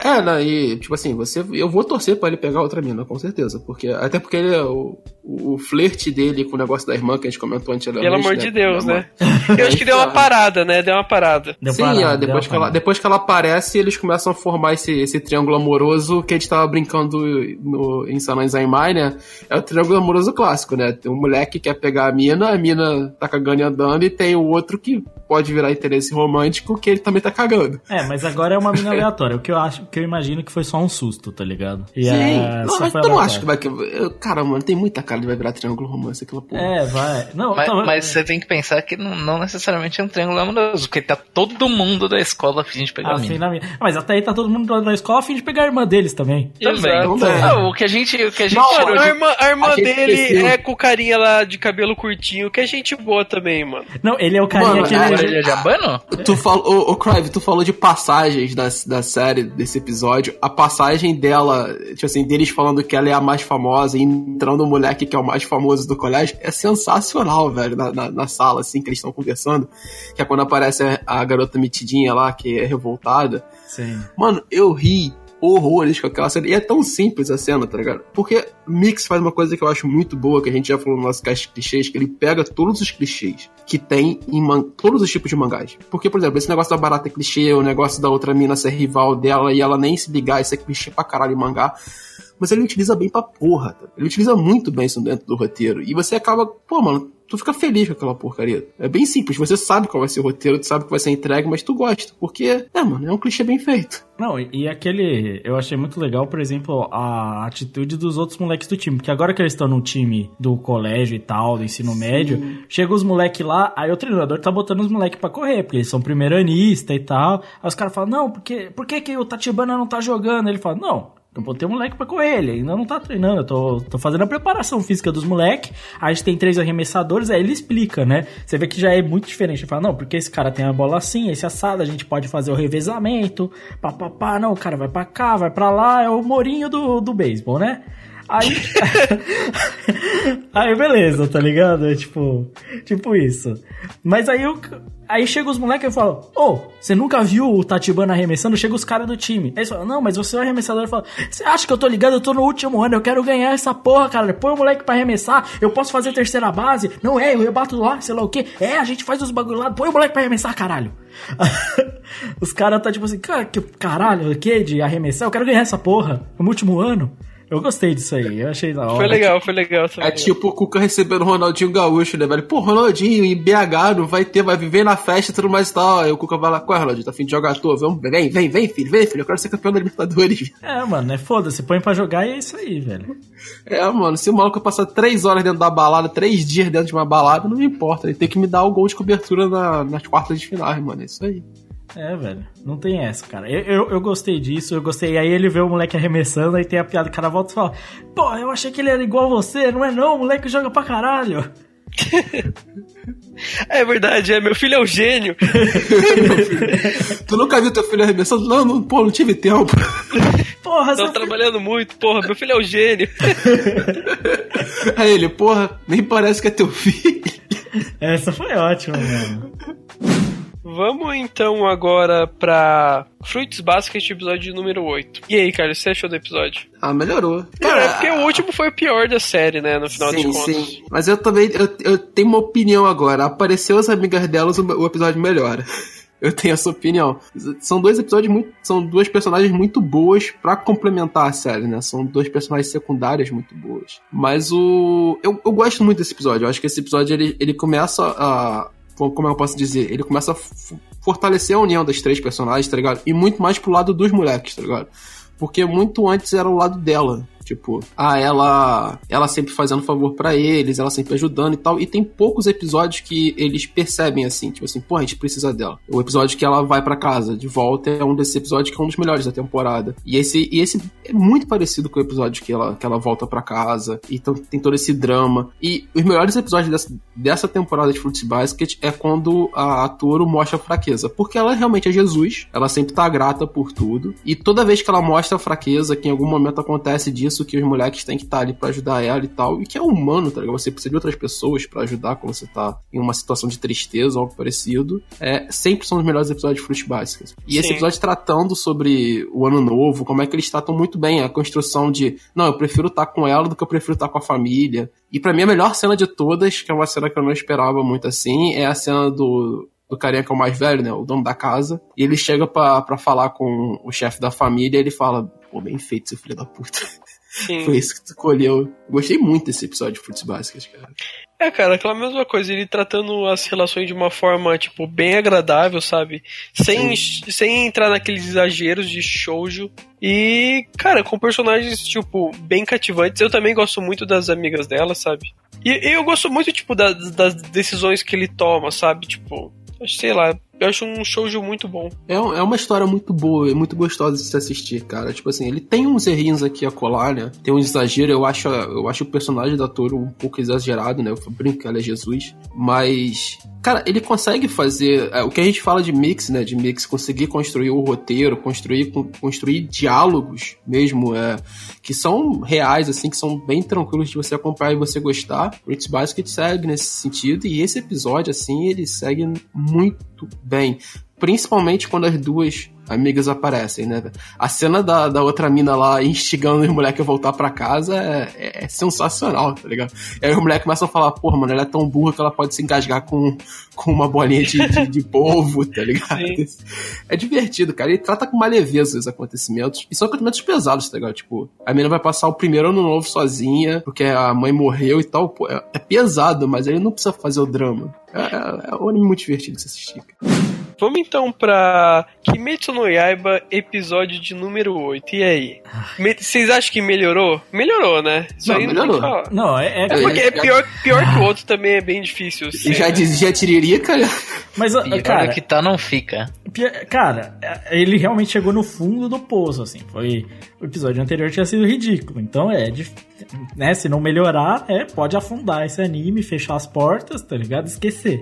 É, né, e tipo assim, você, eu vou torcer pra ele pegar outra mina, com certeza. Porque, até porque ele, é o, o flerte dele com o negócio da irmã que a gente comentou anteriormente. Pelo amor né, de Deus, né? irmã. Eu acho que deu uma parada, né? Deu uma parada. Deu Sim, parada, é, deu depois, que ela, parada. depois que ela aparece, eles começam a formar esse, esse triângulo amoroso que a gente tava brincando no, em Salões Zaimai, né? É o triângulo amoroso clássico, né? Tem um moleque que quer pegar a mina, a mina tá cagando e andando, e tem o outro que pode virar interesse romântico, que ele também tá cagando. É, mas agora é uma mina aleatória. O que eu acho, o que eu imagino que foi só um susto, tá ligado? E Sim, é, não, mas tu não acha que vai. que- eu- Cara, mano, tem muita cara de vai virar triângulo romance aquela porra. É, vai. Não, Mas, mas você tem que pensar que não, não necessariamente é um triângulo amoroso, porque tá todo mundo da escola a fim de pegar a assim, mina. na minha. Mas até aí tá todo mundo na escola a fim de pegar a irmã deles também. Também. Exato. Então, é. Não, o que a gente. O que a gente Não, a irmã, a irmã a gente dele esqueceu. é com o carinha lá de cabelo curtinho, que é gente boa também, mano. Não, ele é o carinha Mano, que é, ele. Orelha de abano? Tu falou, ô, ô Crive, tu falou de passagens da, da série, desse episódio. A passagem dela, tipo assim, deles falando que ela é a mais famosa e entrando o moleque que é o mais famoso do colégio, é sensacional, velho, na, na, na sala, assim, que eles estão conversando. Que é quando aparece a, a garota metidinha lá, que é revoltada. Sim. Mano, eu ri horrores com aquela cena. E é tão simples a cena, tá ligado? Porque Mix faz uma coisa que eu acho muito boa, que a gente já falou no nosso cast de clichês, que ele pega todos os clichês que tem em man- todos os tipos de mangás. Porque, por exemplo, esse negócio da barata é clichê, o negócio da outra mina ser rival dela e ela nem se ligar, isso é clichê pra caralho em mangá. Mas ele utiliza bem pra porra, tá? Ele utiliza muito bem isso dentro do roteiro. E você acaba, pô, mano, tu fica feliz com aquela porcaria. É bem simples, você sabe qual vai ser o roteiro, tu sabe que vai ser entregue, mas tu gosta. Porque, é, mano, é um clichê bem feito. Não, e e aquele. Eu achei muito legal, por exemplo, a atitude dos outros moleques do time. Porque agora que eles estão no time do colégio e tal, do ensino médio, chega os moleques lá, aí o treinador tá botando os moleques pra correr, porque eles são primeiranista e tal. Aí os caras falam, não, porque, por que, que o Tatibana não tá jogando? Ele fala, não. Eu botei o moleque pra correr, ele ainda não tá treinando, eu tô, tô fazendo a preparação física dos moleques. A gente tem três arremessadores, aí ele explica, né? Você vê que já é muito diferente. Ele fala, não, porque esse cara tem a bola assim, esse assado, a gente pode fazer o revezamento, papapá, não, o cara vai pra cá, vai pra lá, é o morinho do, do beisebol, né? Aí. aí, beleza, tá ligado? É tipo. Tipo isso. Mas aí eu. Aí chega os moleques e falam: Ô, você nunca viu o Tatibana arremessando? Chega os caras do time. Aí eles falam: Não, mas você é o arremessador. Fala: Você acha que eu tô ligado? Eu tô no último ano, eu quero ganhar essa porra, cara. Põe o moleque pra arremessar. Eu posso fazer terceira base. Não é, eu rebato lá, sei lá o quê. É, a gente faz os bagulho lá. Põe o moleque pra arremessar, caralho. os caras tá tipo assim: Cara, que caralho, o quê? De arremessar? Eu quero ganhar essa porra. No último ano. Eu gostei disso aí, eu achei da hora. Foi legal, foi legal também. É tipo o Cuca recebendo o Ronaldinho Gaúcho, né, velho? Pô, Ronaldinho em BH não vai ter, vai viver na festa e tudo mais e tal. Aí o Cuca vai lá, qual é, Ronaldinho? Tá afim de jogar à toa? Vamos, vem, vem, vem, filho, vem, filho. Eu quero ser campeão da Libertadores. É, mano, né? Foda-se, põe pra jogar e é isso aí, velho. É, mano, se o maluco passar três horas dentro da balada, três dias dentro de uma balada, não me importa. Ele tem que me dar o gol de cobertura na- nas quartas de finais, mano. É isso aí. É, velho. Não tem essa, cara. Eu, eu, eu gostei disso, eu gostei. Aí ele vê o moleque arremessando, aí tem a piada, o cara volta e fala: Pô, eu achei que ele era igual você, não é não? O moleque joga pra caralho. É verdade, é. Meu filho é o gênio. Tu nunca viu teu filho arremessando? Não, não, pô, não tive tempo. Porra, Tô trabalhando muito, porra. Meu filho é o gênio. Aí ele, porra, nem parece que é teu filho. Essa foi ótima, mano. Vamos então agora pra Fruits Basket, episódio número 8. E aí, cara, o que você achou do episódio? Ah, melhorou. Cara, é porque o último foi o pior da série, né? No final de sim, contas. sim. Mas eu também, eu, eu tenho uma opinião agora. Apareceu as amigas delas, o, episódio melhora. Eu tenho essa opinião. São dois episódios muito. São duas personagens muito boas pra complementar a série, né? São duas personagens secundárias muito boas. Mas o. Eu, eu gosto muito desse episódio. Eu acho que esse episódio ele, ele começa a. Como eu posso dizer? Ele começa a fortalecer a união das três personagens, tá ligado? E muito mais pro lado dos moleques, tá ligado? Porque muito antes era o lado dela. Tipo, ah, ela ela sempre fazendo favor para eles, ela sempre ajudando e tal. E tem poucos episódios que eles percebem assim, tipo assim, pô, a gente precisa dela. O episódio que ela vai para casa de volta é um desses episódios que é um dos melhores da temporada. E esse, e esse é muito parecido com o episódio que ela, que ela volta para casa. Então tem todo esse drama. E os melhores episódios dessa, dessa temporada de Fruits Basket é quando a, a Toro mostra a fraqueza. Porque ela realmente é Jesus, ela sempre tá grata por tudo. E toda vez que ela mostra a fraqueza, que em algum momento acontece disso, que os moleques têm que estar tá ali para ajudar ela e tal. E que é humano, tá ligado? Você precisa de outras pessoas para ajudar quando você tá em uma situação de tristeza ou algo parecido. É, sempre são os melhores episódios de Fruits Basket. E Sim. esse episódio tratando sobre o ano novo, como é que eles tratam muito bem a construção de, não, eu prefiro estar tá com ela do que eu prefiro estar tá com a família. E para mim a melhor cena de todas, que é uma cena que eu não esperava muito assim, é a cena do do carinha que é o mais velho, né? O dono da casa. E ele chega para falar com o chefe da família e ele fala: Pô, bem feito, seu filho da puta. Sim. Foi isso que tu escolheu. Gostei muito desse episódio de Fruits Básicas, cara. É, cara, aquela mesma coisa, ele tratando as relações de uma forma, tipo, bem agradável, sabe? Sem, sem entrar naqueles exageros de shoujo. E, cara, com personagens, tipo, bem cativantes. Eu também gosto muito das amigas dela, sabe? E, e eu gosto muito, tipo, das, das decisões que ele toma, sabe? Tipo, sei lá, eu acho um shoujo muito bom. É, é uma história muito boa, é muito gostosa de se assistir, cara. Tipo assim, ele tem uns errinhos aqui a colar, né? Tem um exagero, eu acho, eu acho o personagem da Toro um pouco exagerado, né? Eu brinco que ela é Jesus. Mas, cara, ele consegue fazer é, o que a gente fala de mix, né? De mix, conseguir construir o roteiro, construir, construir diálogos mesmo, é, que são reais, assim, que são bem tranquilos de você acompanhar e você gostar. It's Basket segue nesse sentido, e esse episódio, assim, ele segue muito bem. Principalmente quando as duas amigas aparecem, né? A cena da, da outra mina lá instigando os moleques a voltar para casa é, é, é, sensacional, tá ligado? E aí os moleques começam a falar, porra, mano, ela é tão burra que ela pode se engasgar com, com uma bolinha de, de, de polvo, tá ligado? Sim. É divertido, cara. Ele trata com uma leveza os acontecimentos. E são acontecimentos pesados, tá ligado? Tipo, a menina vai passar o primeiro ano novo sozinha, porque a mãe morreu e tal. Pô, é, é pesado, mas ele não precisa fazer o drama. É, é, é um anime muito divertido de se assistir, cara. Vamos então pra Kimetsu no Yaiba, episódio de número 8. E aí? Vocês acham que melhorou? Melhorou, né? Isso não, aí melhorou. Não, não é, é, é porque é pior, pior que o outro também é bem difícil. E já dizia Tiririca. Mas, pior cara, que tá não fica. Cara, ele realmente chegou no fundo do poço, assim. Foi. O episódio anterior tinha sido ridículo. Então é. Né, se não melhorar, é, pode afundar esse anime, fechar as portas, tá ligado? Esquecer.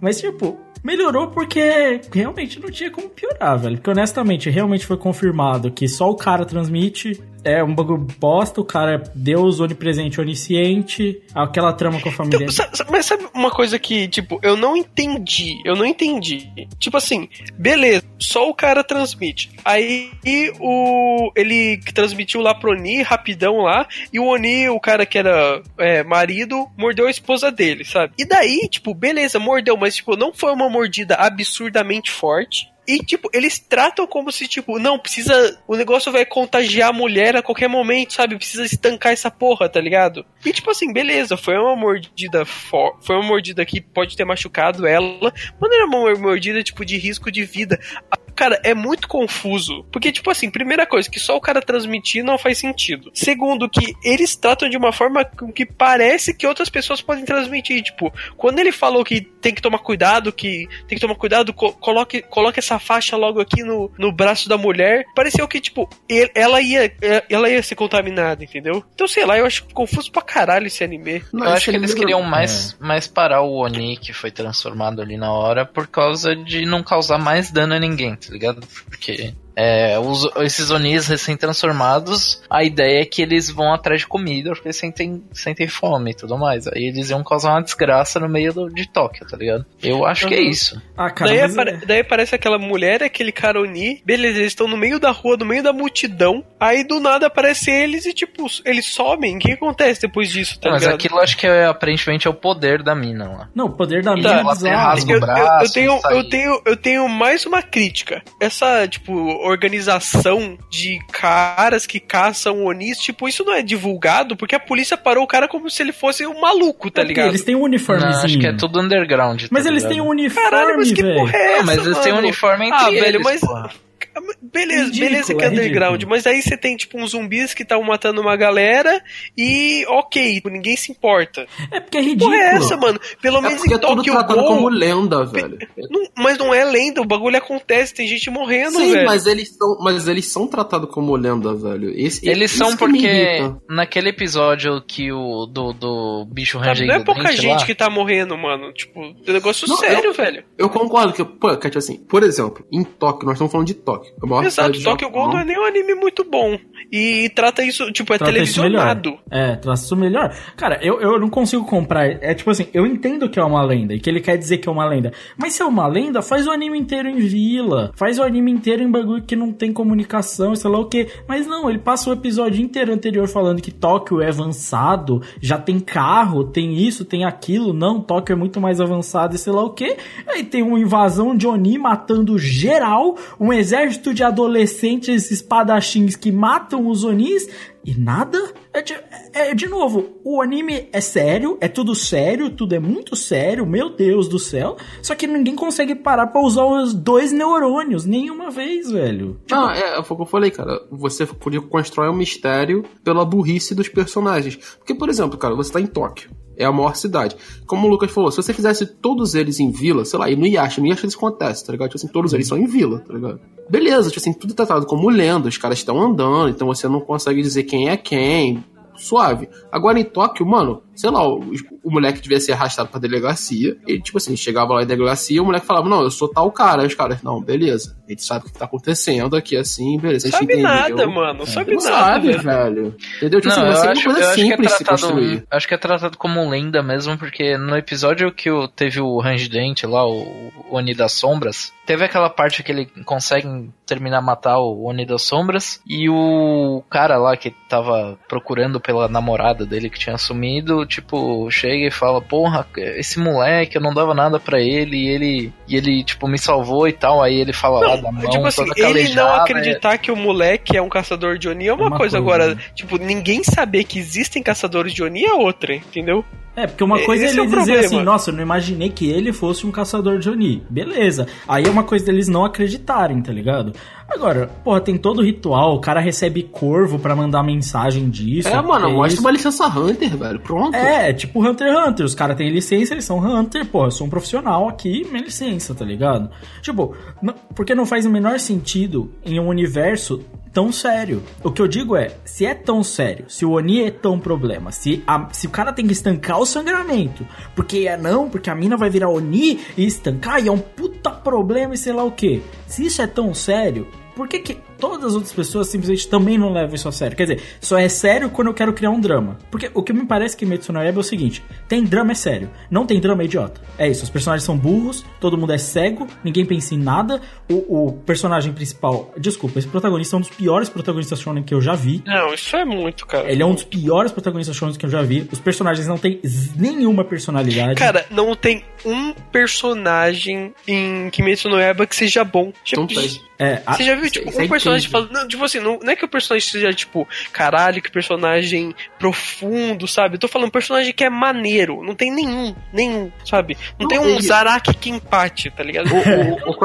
Mas, tipo, melhorou porque realmente não tinha como piorar, velho. Porque honestamente, realmente foi confirmado que só o cara transmite é um bagulho bosta, o cara é Deus onipresente, onisciente, aquela trama com a família. Então, mas sabe uma coisa que, tipo, eu não entendi, eu não entendi. Tipo assim, beleza, só o cara transmite. Aí o ele transmitiu lá pro Oni, rapidão lá, e o Oni, o cara que era é, marido, mordeu a esposa dele, sabe? E daí, tipo, beleza, mordeu, mas tipo, não foi uma mordida absurdamente forte. E, tipo, eles tratam como se, tipo, não, precisa. O negócio vai contagiar a mulher a qualquer momento, sabe? Precisa estancar essa porra, tá ligado? E, tipo assim, beleza, foi uma mordida for... Foi uma mordida que pode ter machucado ela, mas não era uma mordida, tipo, de risco de vida. Cara, é muito confuso. Porque, tipo assim, primeira coisa, que só o cara transmitir não faz sentido. Segundo, que eles tratam de uma forma que parece que outras pessoas podem transmitir. Tipo, quando ele falou que tem que tomar cuidado, que tem que tomar cuidado, co coloque, coloque essa faixa logo aqui no, no braço da mulher, pareceu que, tipo, ele, ela ia ela ia ser contaminada, entendeu? Então, sei lá, eu acho confuso pra caralho esse anime. eu acho que eles queriam mais, é. mais parar o Oni que foi transformado ali na hora por causa de não causar mais dano a ninguém tá ligado? Porque é, os, esses Onis recém-transformados, a ideia é que eles vão atrás de comida porque eles sentem, sentem fome e tudo mais. Aí eles iam causar uma desgraça no meio do, de Tóquio, tá ligado? Eu acho uhum. que é isso. Ah, cara, daí, apare, é... daí aparece aquela mulher, aquele cara Oni, beleza, eles estão no meio da rua, no meio da multidão, aí do nada aparece eles e tipo, eles somem. O que acontece depois disso, tá Mas ligado? aquilo acho que é, aparentemente é o poder da mina lá. Não, o poder da mina tá, é rasga eu, braço, eu, eu, tenho, eu, tenho, eu tenho mais uma crítica. Essa, tipo, organização de caras que caçam Onis, tipo, isso não é divulgado porque a polícia parou o cara como se ele fosse um maluco, tá é ligado? Eles têm um uniformezinho. Não, acho que é tudo underground. Tá mas ligado? eles têm um uniforme, Caralho, mas que porra é essa, Mas eles têm um uniforme entre ah, eles, velho, mas... Porra. Beleza, Ridículo, beleza que é é underground, ridículo. mas aí você tem, tipo, uns zumbis que estão matando uma galera e, ok, tipo, ninguém se importa. É porque é ridículo. Porra, é essa, mano? Pelo É menos porque em é tudo Tokyo tratado Ghoul... como lenda, velho. Não- mas não é lenda, o bagulho acontece, tem gente morrendo, Sim, velho. mas eles são, mas eles são tratados como lenda, velho. Esse, Eles são porque naquele episódio que o do, do bicho Sabe, rangendo não é pouca gente lá, que tá morrendo, mano. Tipo, é um negócio Não, sério, eu- velho. Eu concordo que, pô, Kat, assim, por exemplo, em Tóquio, nós estamos falando de Tóquio. A maior Exato, Tokyo Japão. Ghoul não é nem um anime muito bom. E trata isso, tipo, é Trata televisionado. É, trata isso melhor. Cara, eu, eu não consigo comprar. É tipo assim, eu entendo que é uma lenda e que ele quer dizer que é uma lenda. Mas se é uma lenda, faz o anime inteiro em vila. Faz o anime inteiro em bagulho que não tem comunicação, sei lá o quê. Mas não, ele passa o episódio inteiro anterior falando que Tóquio é avançado, já tem carro, tem isso, tem aquilo. Não, Tóquio é muito mais avançado e sei lá o quê. Aí tem uma invasão de Oni matando geral, um exército de adolescentes espadachins que matam os Onis e nada. É de, é, de novo, o anime é sério, é tudo sério, tudo é muito sério, meu Deus do céu. Só que ninguém consegue parar pra usar os dois neurônios nenhuma vez, velho. Não, é, foi o que eu falei, cara. Você constrói um mistério pela burrice dos personagens. Porque, por exemplo, cara, você tá em Tóquio. É a maior cidade. Como o Lucas falou, se você fizesse todos eles em vila, sei lá, e no Yasha, no Yasha isso acontece, tá ligado? Tipo assim, todos eles são em vila, tá ligado? Beleza, tipo assim, tudo é tratado como lenda, os caras estão andando, então você não consegue dizer quem é quem. Suave. Agora em Tóquio, mano, sei lá, o, o moleque devia ser arrastado pra delegacia. E, tipo assim, chegava lá em delegacia, o moleque falava, não, eu sou tal cara. Aí os caras, não, beleza. A gente sabe o que tá acontecendo aqui, assim, beleza. A gente Sabe entendeu. nada, mano. Sabe Não nada. sabe, velho. velho. Entendeu? Tipo Não, assim, eu acho, uma coisa eu acho que é simples de se tratado, construir. acho que é tratado como lenda mesmo, porque no episódio que teve o Rangedente lá, o, o Oni das Sombras, teve aquela parte que ele consegue terminar matar o Oni das Sombras, e o cara lá que tava procurando pela namorada dele que tinha sumido, tipo, chega e fala, porra, esse moleque, eu não dava nada pra ele, e ele, e ele tipo, me salvou e tal, aí ele fala lá da mão, Tipo assim, ele não calejada, acreditar que o moleque é um caçador de Oni é uma, uma coisa, coisa, agora, né? tipo, ninguém saber que existem caçadores de Oni é outra, entendeu? É, porque uma coisa é Esse ele é dizer problema. assim, nossa, eu não imaginei que ele fosse um caçador de Oni. Beleza. Aí é uma coisa deles não acreditarem, tá ligado? Agora, porra, tem todo o ritual, o cara recebe corvo pra mandar mensagem disso. É, mano, é mostra isso. uma licença Hunter, velho. Pronto. É, tipo Hunter x Hunter. Os caras têm licença, eles são Hunter. Pô, eu sou um profissional aqui, minha licença, tá ligado? Tipo, não- porque não faz o menor sentido em um universo tão sério. O que eu digo é, se é tão sério, se o Oni é tão problema, se, a- se o cara tem que estancar o sangramento, porque é não, porque a mina vai virar Oni e estancar e é um puta problema e sei lá o que. Se isso é tão sério, por que, que todas as outras pessoas simplesmente também não levam isso a sério? Quer dizer, só é sério quando eu quero criar um drama. Porque o que me parece que Metsu no Yaiba é o seguinte: tem drama é sério, não tem drama é idiota. É isso, os personagens são burros, todo mundo é cego, ninguém pensa em nada. O, o personagem principal, desculpa, esse protagonista é um dos piores protagonistas shonen que eu já vi. Não, isso é muito, cara. Ele é um dos piores protagonistas shonen que eu já vi. Os personagens não têm nenhuma personalidade. Cara, não tem um personagem em Kimetsu no Yaiba que seja bom. Tipo, Não tem. é, a- Você já viu, tipo, é um personagem incrível. falando. Não, tipo assim, não, não é que o personagem seja, tipo, caralho, que personagem profundo, sabe? Eu tô falando um personagem que é maneiro. Não tem nenhum, nenhum, sabe? Não, Não tem um. Zaraki Kenpachi, tá ligado? O, o, o,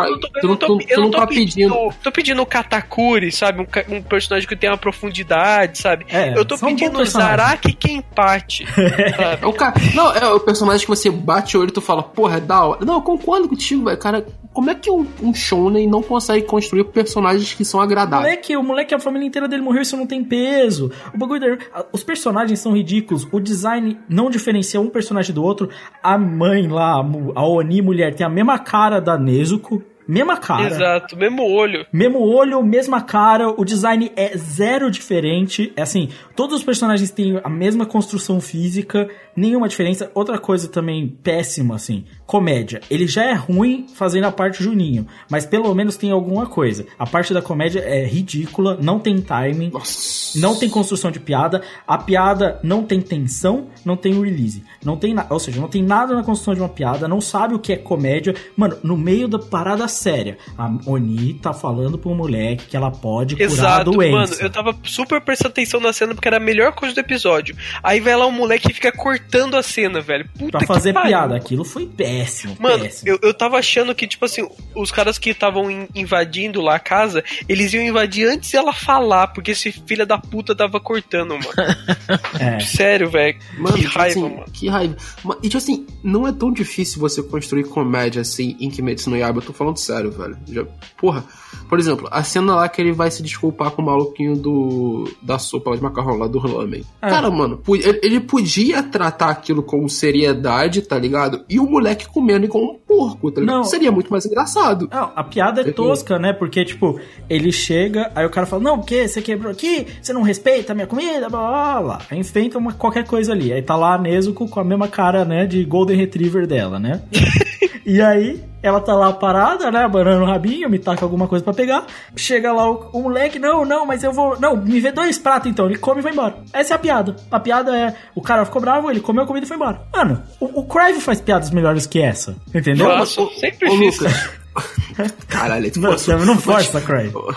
Eu não tô, tá pedindo, tô pedindo o Katakuri, sabe? Um, um personagem que tem uma profundidade, sabe? É, eu tô pedindo o personagens. Zaraki Kenpachi, sabe? É o cara. Não, é o personagem que você bate o olho e tu fala, porra, é da hora. Não, eu concordo contigo, velho. Cara, como é que um, um shonen não consegue construir personagens que são O agradáveis? moleque, o moleque, a família inteira dele morreu, isso não tem peso. O bagulho da... Os personagens são ridículos. O design não diferencia um personagem do outro. A mãe lá, a Oni mulher, tem a mesma cara da Nezuko. Mesma cara. Exato, mesmo olho. Mesmo olho, mesma cara, o design é zero diferente. É assim, todos os personagens têm a mesma construção física, nenhuma diferença. Outra coisa também péssima, assim, comédia. Ele já é ruim fazendo a parte Juninho, mas pelo menos tem alguma coisa. A parte da comédia é ridícula, não tem timing, Nossa. não tem construção de piada, a piada não tem tensão, não tem release. Não tem. Ou seja, não tem nada na construção de uma piada, não sabe o que é comédia. Mano, no meio da parada séria. A Oni tá falando pro moleque que ela pode curar a Exato, doença. mano, eu tava super prestando atenção na cena porque era a melhor coisa do episódio. Aí vai lá um moleque e fica cortando a cena, velho. Puta Pra fazer pariu. piada. Aquilo foi péssimo, Mano, péssimo. eu, eu tava achando que, tipo assim, os caras que estavam in- invadindo lá a casa, eles iam invadir antes dela falar, porque esse filho da puta tava cortando, mano. É. Sério, velho. Mano, Que tipo raiva, assim, mano. Que raiva. E tipo assim, não é tão difícil você construir comédia assim em Kimetsu no Yaiba. Eu tô falando sério, velho. Já- porra. Por exemplo, a cena lá que ele vai se desculpar com o maluquinho do da sopa lá de macarrão, lá do ramen. É. Cara, mano, ele podia tratar aquilo com seriedade, tá ligado? E o moleque comendo igual um porco, tá ligado? Não. Seria muito mais engraçado. Não, a piada é tosca, né? Porque, tipo, ele chega, aí o cara fala, não, o quê? Você quebrou aqui? Você não respeita a minha comida? Blá, blá, blá. Aí inventa uma, qualquer coisa ali. Aí tá lá a Nezuko com a mesma cara, né, de Golden Retriever dela, né? e aí, ela tá lá parada, né, abanando o rabinho, me taca alguma coisa pra pegar. Chega lá o, o moleque, não, não, mas eu vou... Não, me vê dois pratos então. Ele come e vai embora. Essa é a piada. A piada é, o cara ficou bravo, ele comeu a comida e foi embora. Mano, o, o Crive faz piadas melhores que essa, entendeu? Nossa, sempre Ô, fiz. Lucas. Caralho, tu Não, forçou. não força, Crive. Ô,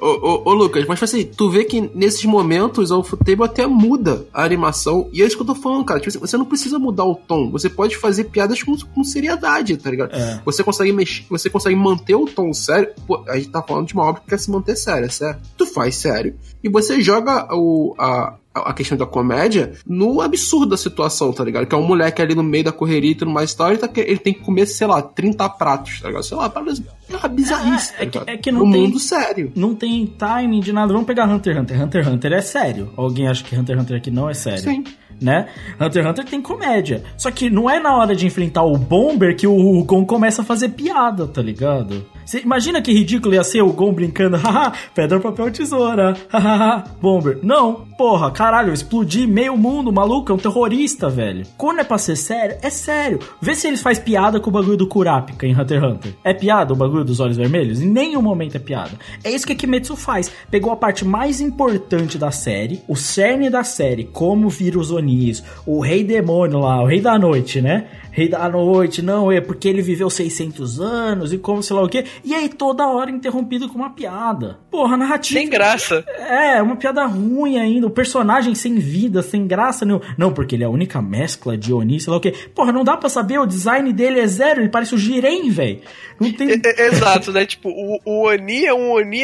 ô, ô, Lucas, mas assim, tu vê que nesses momentos o Futebol até muda a animação. E é isso que eu tô falando, cara. Tipo assim, você não precisa mudar o tom. Você pode fazer piadas com, com seriedade, tá ligado? É. Você consegue mexer, você consegue manter o tom sério. Pô, a gente tá falando de uma obra que quer se manter séria, certo? Tu faz sério. E você joga o, a, a questão da comédia no absurdo da situação, tá ligado? Que é um moleque ali no meio da correria e tudo mais e tal, ele, tá, que- ele tem que comer, sei lá, 30 pratos, tá ligado? Sei lá, para é uma bizarrice, tá É que- ligado? é que não no tem- mundo sério. Não tem timing de nada. Vamos pegar Hunter x Hunter. Hunter x Hunter é sério. Alguém acha que Hunter x Hunter aqui não é sério? Sim. Né? Hunter x Hunter tem comédia. Só que não é na hora de enfrentar o Bomber que o Gon começa a fazer piada, tá ligado? Você imagina que ridículo ia ser o Gon brincando, haha, pedra, papel, tesoura, hahaha, Bomber. Não, porra, caralho, eu explodi meio mundo, maluco, é um terrorista, velho. Quando é pra ser sério, é sério. Vê se eles faz piada com o bagulho do Kurapika em Hunter x Hunter. É piada o bagulho dos olhos vermelhos? Em nenhum momento é piada. É isso que a Kimetsu faz. Pegou a parte mais importante da série, o cerne da série, como vira os Onis, o rei demônio lá, o rei da noite, né? Rei da noite, não, é porque ele viveu 600 anos e como sei lá o quê. E aí toda hora interrompido com uma piada. Porra, narrativa. Sem graça. É, uma piada ruim ainda. O personagem sem vida, sem graça nenhuma. Não, porque ele é a única mescla de Oni, sei lá o quê. Porra, não dá pra saber. O design dele é zero. Ele parece o Jiren, velho. Não tem. É- é- Exato, né? Tipo, o, o Oni é um Oni,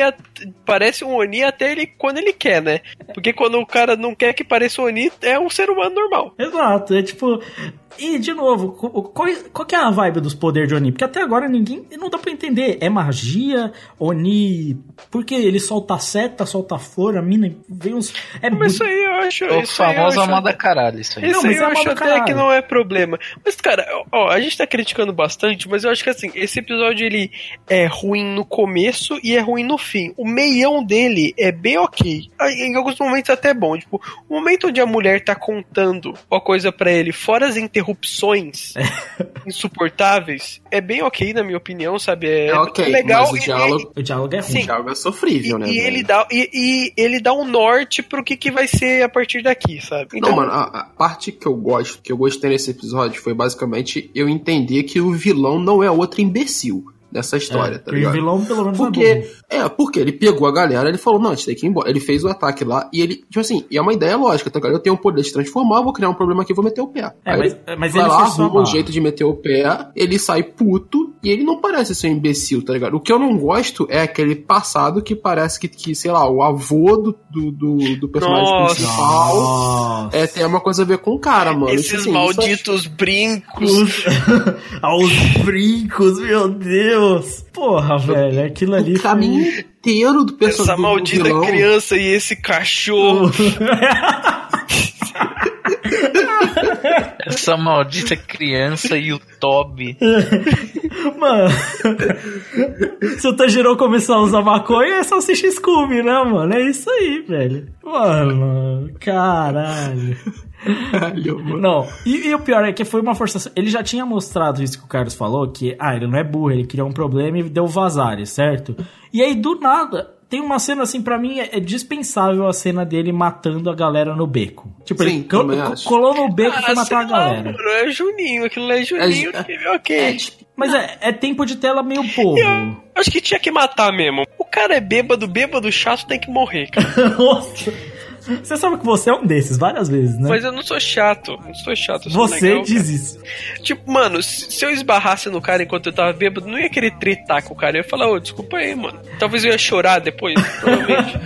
parece um Oni até ele quando ele quer, né? Porque quando o cara não quer que pareça um Oni, é um ser humano normal. Exato, é tipo. E, de novo, qual, qual que é a vibe dos poderes de Oni? Porque até agora ninguém. Não dá pra entender. É magia? Oni. Porque ele solta seta, solta flor, a mina vem uns. É Mas isso aí eu acho. O famoso acho- amada caralho, isso aí. Isso Não, mas aí eu é acho moda até caralho. que não é problema. Mas, cara, ó, a gente tá criticando bastante, mas eu acho que assim, esse episódio ele é ruim no começo e é ruim no fim. O meião dele é bem ok. Em alguns momentos até é bom. Tipo, o momento onde a mulher tá contando uma coisa pra ele, fora as interrupções insuportáveis, é bem ok, na minha opinião, sabe? É, É ok, legal. mas o e- diálogo, O diálogo é ruim. o diálogo é sofrível, e, né? e velho? ele dá, e, e ele dá um norte pro que, que vai ser a partir daqui, sabe? Então, Não, mano, a, a parte que eu gosto, que eu gostei nesse episódio foi basicamente eu entender que o vilão não é outro imbecil nessa história, É, tá que o ligado? vilão, pelo menos, não é Porque, burro. é, porque ele pegou a galera, ele falou, não, a gente tem que ir embora. Ele fez o ataque lá e ele, tipo assim, e é uma ideia lógica, tá ligado? Eu tenho o poder de se transformar, vou criar um problema aqui, vou meter o pé. É, Aí mas- ele mas vai ele lá, arruma um jeito de meter o pé, ele sai puto e ele não parece ser um imbecil, tá ligado? O que eu não gosto é aquele passado que parece que, que sei lá, o avô do, do, do, do personagem Nossa. principal Nossa. é, tem uma coisa a ver com o cara, mano. esses assim, isso malditos brincos. Os, aos brincos, meu Deus. Porra, velho, aquilo ali. o caminho inteiro do Essa personagem do maldita vilão. criança e esse cachorro. Essa maldita criança e o Toby. Mano, se o Tanjiro começar a usar maconha, é salsicha Scooby, né, mano? É isso aí, velho. Mano, caralho. Não, e, e o pior é que foi uma forçação. Ele já tinha mostrado isso que o Carlos falou, que, ah, ele não é burro, ele criou um problema e deu vazare, certo? E aí, do nada, tem uma cena assim, pra mim, é é dispensável a cena dele matando a galera no beco. Tipo, Sim, ele co- colou no beco e foi Ah, matar a galera. mano, é Juninho, aquilo lá é Juninho, É, que- ok. É, tipo, Mas é, é tempo de tela meio povo. Eu acho que tinha que matar mesmo. O cara é bêbado, bêbado chato tem que morrer, cara. Nossa. Você sabe que você é um desses, várias vezes, né? Mas eu não sou chato, não sou chato. Eu sou Você legal, diz isso. cara. Tipo, mano, se eu esbarrasse no cara enquanto eu tava bêbado, não ia querer tretar com o cara. Eu ia falar, ô, desculpa aí, mano. Talvez eu ia chorar depois, provavelmente.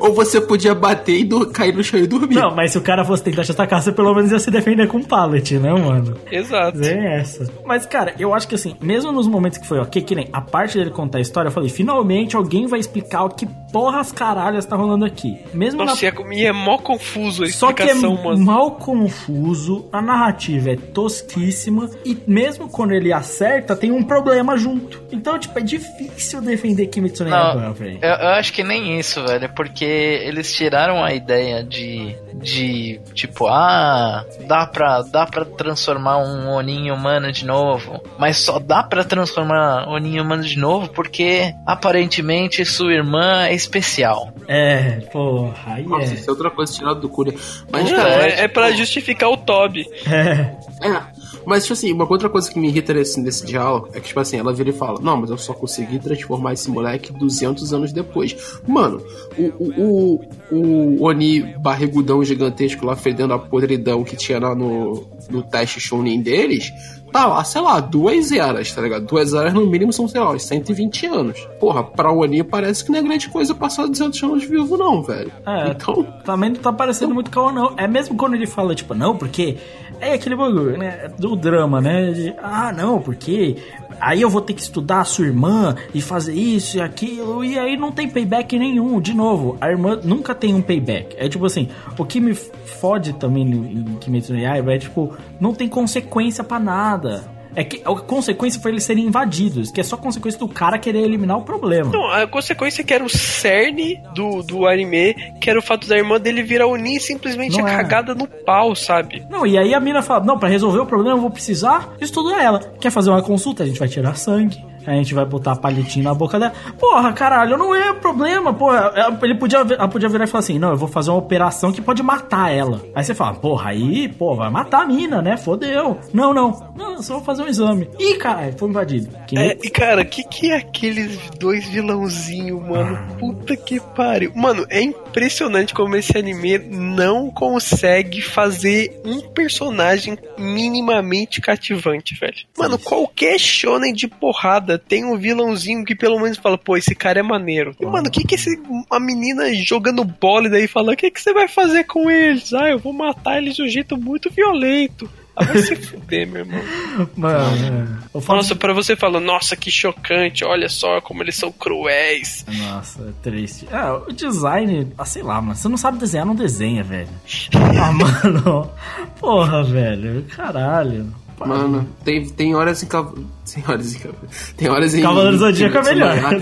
ou você podia bater e do- cair no chão e dormir. Não, mas se o cara fosse tentar te atacar, você pelo menos ia se defender com um pallet, né, mano? Exato. É essa. Mas, cara, eu acho que assim, mesmo nos momentos que foi ok, que nem a parte dele contar a história, eu falei, finalmente alguém vai explicar o que porras caralhas tá rolando aqui. Mesmo Nossa, na... e é, mó confuso a Só que é mano. mal confuso, a narrativa é tosquíssima e mesmo quando ele acerta, tem um problema junto. Então, tipo, é difícil defender Kimetsu no Yaiba, Não, velho. eu, eu acho que nem isso, velho, porque eles tiraram a ideia de, de tipo, ah, dá pra, dá pra transformar um Onin humano de novo, mas só dá pra transformar Onin humano de novo porque aparentemente sua irmã é especial. É, porra, aí Nossa, é. isso é outra coisa tirada do cu, né? Mas, Não, cara, é, é pra justificar o Toby. É. É, mas, tipo assim, uma outra coisa que me irrita nesse, nesse diálogo é que, tipo assim, ela vira e fala: Não, mas eu só consegui transformar esse moleque 200 anos depois. Mano, o, o, o, o Oni barrigudão gigantesco lá, fedendo a podridão que tinha lá no, no teste Shonen deles, tá lá, sei lá, duas eras, tá ligado? Duas eras no mínimo são, sei lá, uns 120 anos. Porra, pra Oni parece que não é grande coisa passar 200 anos vivo, não, velho. É, Então. também não tá parecendo muito Kawa, não. É mesmo quando ele fala, tipo, não, porque é aquele bagulho, né? Do drama, né? De, ah, não, porque aí eu vou ter que estudar a sua irmã e fazer isso e aquilo, e aí não tem payback nenhum. De novo, a irmã nunca tem um payback. É tipo assim, o que me fode também em Kimetsu no Yaiba é tipo, não tem consequência pra nada. É que a consequência foi eles serem invadidos, que é só consequência do cara querer eliminar o problema. Não, a consequência é que era o cerne do, do anime, que era o fato da irmã dele virar Oni simplesmente Não a é. cagada no pau, sabe? Não, e aí a mina fala: Não, pra resolver o problema eu vou precisar estudar ela. Quer fazer uma consulta? A gente vai tirar sangue. A gente vai botar palhetinho na boca dela. Porra, caralho, não é problema, porra. Ele podia, ela podia virar e falar assim: Não, eu vou fazer uma operação que pode matar ela. Aí você fala: Porra, aí, pô, vai matar a mina, né? Fodeu. Não, não. Não, só vou fazer um exame. Ih, caralho, foi invadido. Quem É, e cara, o que, que é aqueles dois vilãozinhos, mano? Puta que pariu. Mano, é impressionante como esse anime não consegue fazer um personagem minimamente cativante, velho. Mano, qualquer shonen de porrada tem um vilãozinho que pelo menos fala, pô, esse cara é maneiro. E, mano, o que que esse, a menina jogando bola daí fala, o que que você vai fazer com eles? Ah, eu vou matar eles de um jeito muito violento. Ah, vai se fuder, meu irmão. Mano, eu falo. Nossa, pra você falar, nossa, que chocante, olha só como eles são cruéis. Nossa, é triste. É, o design, ah, sei lá, mano. Você não sabe desenhar, não desenha, velho. Ah, mano. Porra, velho. Caralho. Mano, tem, tem horas em Cav... Tem horas em Cav... Tem horas em... Cavaleiro Zodíaco é melhor.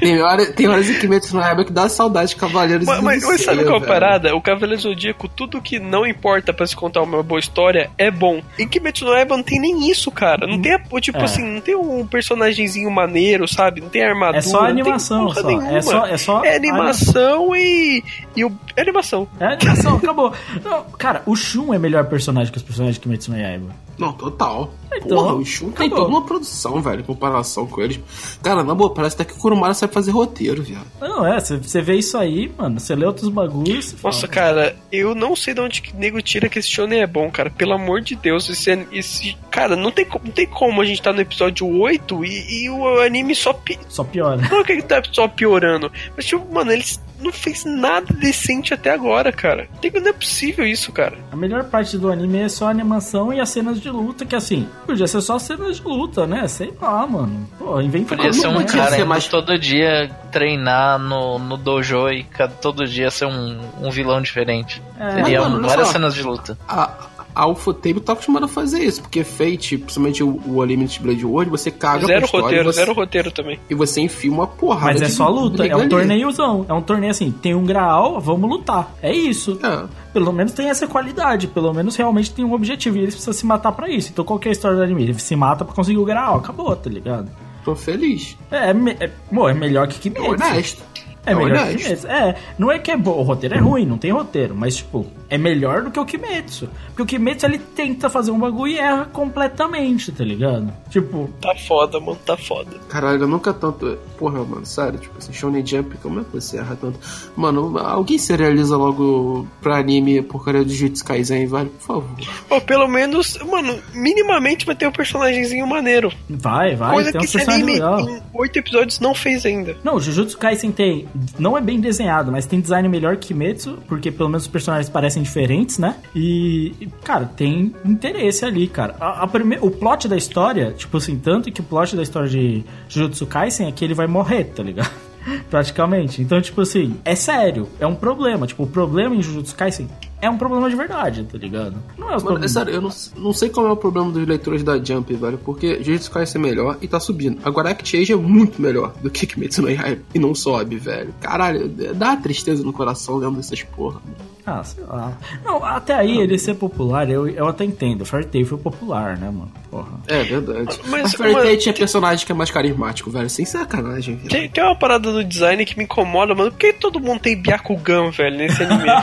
Tem, hora, tem horas em Kimetsu no Yaiba que dá saudade de Cavaleiros Mas, mas, mas sabe qual é a parada? O Cavaleiro Zodíaco, tudo que não importa pra se contar uma boa história é bom. Em Kimetsu no Yaiba não tem nem isso, cara. Não tem, a- tipo É. assim, não tem um personagemzinho maneiro, sabe? Não tem armadura. É só não tem animação, porra só. É só- é só É animação e... e o... É animação. É animação, acabou. Não, cara, o Shun é melhor personagem que os personagens de Kimetsu no Yaiba. Não, total. Então, Porra, o Shun tem toda uma produção, velho, em comparação com eles. Cara, na boa, parece até que o Kurumara sabe fazer roteiro, viado. Não, é, você vê isso aí, mano. Você lê outros bagulhos. Nossa, fala, cara, eu não sei de onde que nego tira que esse shonen é bom, cara. Pelo amor de Deus, esse, esse cara, não tem, não tem como a gente tá no episódio 8 e, e o anime só pi- Só piora. não que ele tá só piorando, mas tipo, mano, eles não fez nada decente até agora, cara. Tem, não é possível isso, cara. A melhor parte do anime é só a animação e as cenas de luta, que assim, podia ser só cenas de luta, né? Sei lá, mano. Pô, inventa Podia ser um cara ser indo mais- todo dia treinar no, no dojo e cada, todo dia ser um, um vilão diferente. É. Teria Mas, mano, olha várias cenas de luta. A, a Ufotable tá acostumada a fazer isso, porque Fate, principalmente o, o Unlimited Blade World, você caga Zero história roteiro, você, zero roteiro também. e você enfia uma porrada Mas é de só luta, é um torneiozão. É um torneio assim, tem um graal, vamos lutar. É isso. É. Pelo menos tem essa qualidade, pelo menos realmente tem um objetivo. E eles precisam se matar pra isso. Então qual que é a história do anime? Ele se mata pra conseguir o graal, acabou, tá ligado? Tô feliz. É, me- é, bom, é melhor que Kimetsu. Honesto. É melhor que honesto. Kimetsu. É, não é que é bom, o roteiro é ruim, não tem roteiro, mas tipo, é melhor do que o Kimetsu. Porque o Kimetsu ele tenta fazer um bagulho e erra completamente, tá ligado? Tipo, Tá foda, mano, tá foda. Caralho, eu nunca tanto. Porra, mano, sério, tipo assim, Shonen Jump, como é que você erra tanto? Mano, alguém serializa logo pra anime porcaria de Jujutsu Kaisen, velho? Por favor. Pô, pelo menos, mano, minimamente vai ter um personagemzinho maneiro. vai, vai, Coisa tem que um esse personagem anime legal. em oito episódios não fez ainda. Não, Jujutsu Kaisen tem. Não é bem desenhado, mas tem design melhor que Kimetsu, porque pelo menos os personagens parecem diferentes, né? E, e, cara, tem interesse ali, cara. A, a prime- o plot da história, tipo assim, tanto que o plot da história de Jujutsu Kaisen é que ele vai morrer, tá ligado? Praticamente. Então, tipo assim, é sério, é um problema. Tipo, o problema em Jujutsu Kaisen é um problema de verdade, tá ligado? Não é os Mano, é sério, eu não, não sei qual é o problema dos leitores da Jump, velho, porque Jujutsu Kaisen é melhor e tá subindo. Agora Act Age é muito melhor do que Kimetsu no Yaiba e não sobe, velho. Caralho, dá tristeza no coração lendo essas porra. mano. Ah, sei lá. Não, até aí ele ser popular, eu, eu até entendo. Fairy Tail foi popular, né, mano? Porra. É verdade. Mas, Tail tinha personagem que é mais carismático, velho, sem sacanagem, velho. Tem, tem uma parada do design que me incomoda, mano. Por que todo mundo tem Byakugan, velho, nesse anime, velho?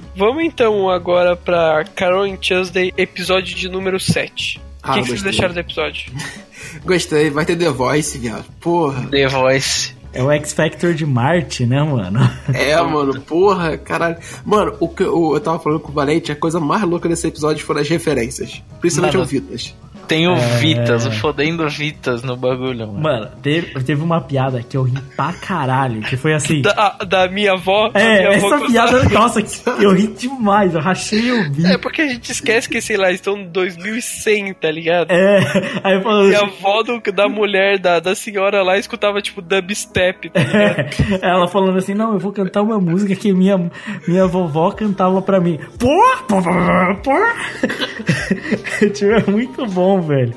Vamos então agora pra Carol and Tuesday, episódio de número 7. O Ah, que, que vocês deixaram do episódio? Gostei, vai ter The Voice, viado. Porra. The Voice. É o X Factor de Marte, né, mano? É, mano, porra, caralho. Mano, o que eu, eu tava falando com o Valente, a coisa mais louca desse episódio foram as referências. Principalmente Mano. Ao Vitas. Tem o É. Vitas, o fodendo Vitas no bagulho, mano. Mano, teve, teve uma piada que eu ri pra caralho, que foi assim. Da, da minha avó? É, minha avó essa gostava- piada, nossa, que eu ri demais, eu rachei o bico. É porque a gente esquece que, sei lá, estão em 2100, tá ligado? É, aí eu falo E a avó do- da mulher, da, da senhora lá, escutava tipo dubstep, tá ligado? ela falando assim, não, eu vou cantar uma música que minha, minha vovó cantava pra mim. Pô, pô, pô, pô. tipo, é muito bom, velho.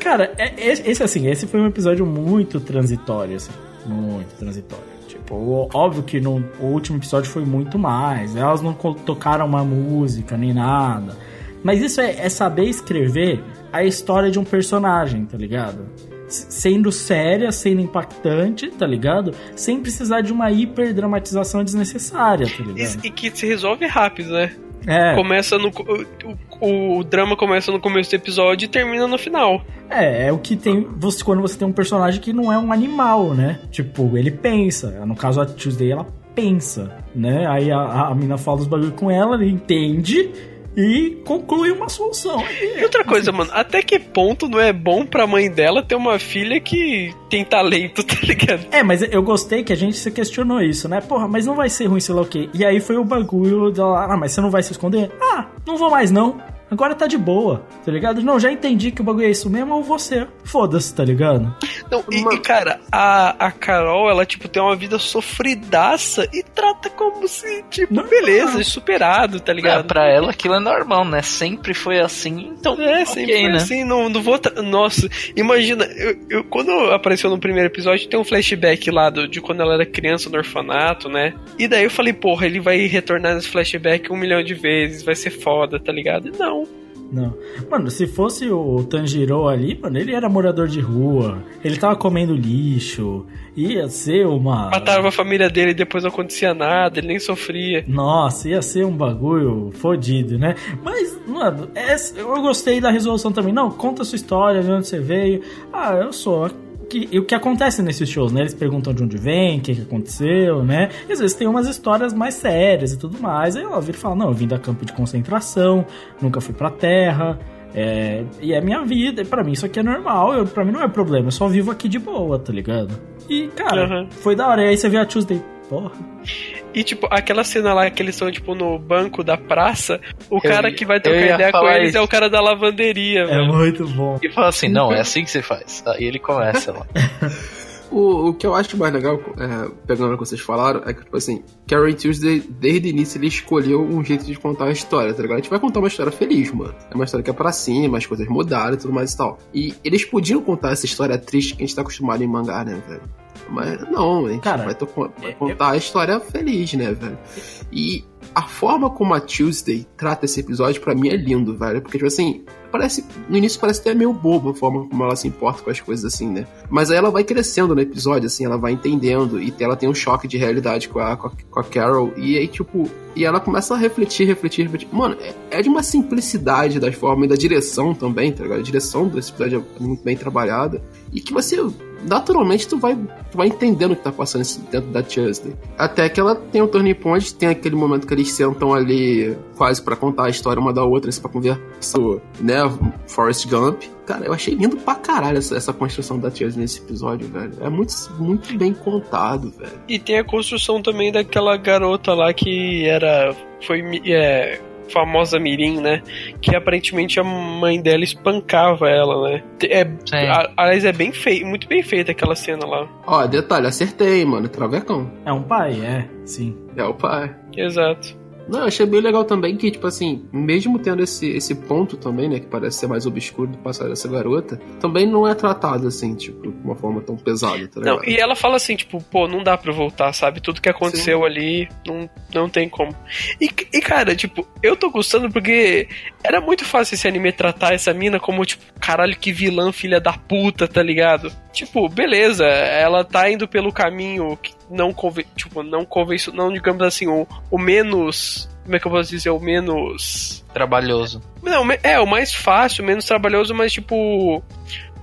Cara, é- é- esse assim, esse foi um episódio muito transitório, assim, muito transitório. Tipo, óbvio que no o último episódio foi muito mais. Elas não tocaram uma música nem nada. Mas isso é, é saber escrever a história de um personagem, tá ligado? Sendo séria, sendo impactante, tá ligado? Sem precisar de uma hiperdramatização desnecessária, tá ligado? E, e que se resolve rápido, né? É, Começa no. O, o, drama começa no começo do episódio e termina no final. é, é o que tem você, quando você tem um personagem que não é um animal, né? Tipo, ele pensa. No caso, a Tuesday, ela pensa, né? Aí a, a mina fala os bagulho com ela, ele entende e conclui uma solução. E outra coisa, mano, até que ponto não é bom pra mãe dela ter uma filha que tem talento, tá ligado? É, mas eu gostei que a gente se questionou isso, né? Porra, mas não vai ser ruim, sei lá o quê. E aí foi o bagulho dela, ah, mas você não vai se esconder? Ah, não vou mais não. Agora tá de boa, tá ligado? Não, já entendi que o bagulho é isso mesmo, ou você. Foda-se, tá ligado? Não, e, e, cara, a, a Carol, ela, tipo, tem uma vida sofridaça e trata como se, tipo, Não, beleza, não. superado, tá É, ligado? pra ela aquilo é normal, né? Sempre foi assim, então. É, ok, sempre foi né? assim, não, não vou. tra- Nossa, imagina, eu, eu- quando apareceu no primeiro episódio, tem um flashback lá do, de quando ela era criança no orfanato, né? E daí eu falei, porra, ele vai retornar nesse flashback um milhão de vezes, vai ser foda, tá ligado? E Não. Não. Mano, se fosse o Tanjiro ali, mano, ele era morador de rua, ele tava comendo lixo, ia ser uma. Matava a família dele e depois não acontecia nada, ele nem sofria. Nossa, ia ser um bagulho fodido, né? Mas, mano, eu gostei da resolução também. Não, conta a sua história, de onde você veio. Ah, eu sou. Que, e o que acontece nesses shows, né? Eles perguntam de onde vem, o que, que aconteceu, né? E às vezes tem umas histórias mais sérias e tudo mais. Aí ela vira e fala: Não, eu vim da campo de concentração, nunca fui pra terra. É, e é minha vida, e pra mim isso aqui é normal, eu, pra mim não é problema, eu só vivo aqui de boa, tá ligado? E, cara, Uhum. foi da hora. E aí você vê a Tuesday, porra. E, tipo, aquela cena lá que eles estão, tipo, no banco da praça, o Eu cara ia- que vai trocar ia ideia com eles isso. é o cara da lavanderia, É velho. muito bom. E fala assim, não, é assim que você faz. Aí ele começa lá. O, o que eu acho mais legal, é, pegando o que vocês falaram, é que, tipo assim, Carrie Tuesday, desde o início, ele escolheu um jeito de contar a história, tá ligado? A gente vai contar uma história feliz, mano. É uma história que é pra cima, as coisas mudaram e tudo mais e tal. E eles podiam contar essa história triste que a gente tá acostumado em mangá, né, velho? Mas não, a gente Cara, vai, vai é- contar a história feliz, né, velho? E a forma como a Tuesday trata esse episódio, pra mim, é lindo, velho. Porque, tipo assim, parece. No início parece até meio bobo a forma como ela se importa com as coisas assim, né? Mas aí ela vai crescendo no episódio, assim, ela vai entendendo. E ela tem um choque de realidade com a, com a, com a Carol. E aí, tipo. E ela começa a refletir, refletir, refletir. Mano, é, é de uma simplicidade das formas e da direção também, tá ligado? A direção desse episódio é muito bem trabalhada. E que você naturalmente tu vai, tu vai entendendo o que tá passando dentro da Tuesday. Até que ela tem um turning point, tem aquele momento que eles sentam ali quase pra contar a história uma da outra, assim, pra conversar, né? Forrest Gump. Cara, eu achei lindo pra caralho essa, essa construção da Tuesday nesse episódio, velho. É muito, muito bem contado, velho. E tem a construção também daquela garota lá que era. Foi. É, famosa Mirim, né? Que aparentemente a mãe dela espancava ela, né? É, a- aliás, é bem feio, muito bem feita aquela cena lá. Ó, detalhe, acertei, mano. Travecão. É um pai, é, sim. É o pai. Exato. Não, eu achei bem legal também que, tipo assim, mesmo tendo esse, esse ponto também, né, que parece ser mais obscuro do passado dessa garota, também não é tratado assim, tipo, de uma forma tão pesada, tá ligado? Não, e ela fala assim, tipo, pô, não dá pra voltar, sabe? Tudo que aconteceu ali, não, não tem como. E, e, cara, tipo, eu tô gostando porque era muito fácil esse anime tratar essa mina como, tipo, caralho, que vilã, filha da puta, tá ligado? Tipo, beleza, ela tá indo pelo caminho que não conven... tipo, não convencional, não digamos assim, o, o menos. Como é que eu posso dizer? O menos. Trabalhoso. Não, é, o mais fácil, menos trabalhoso, mas tipo.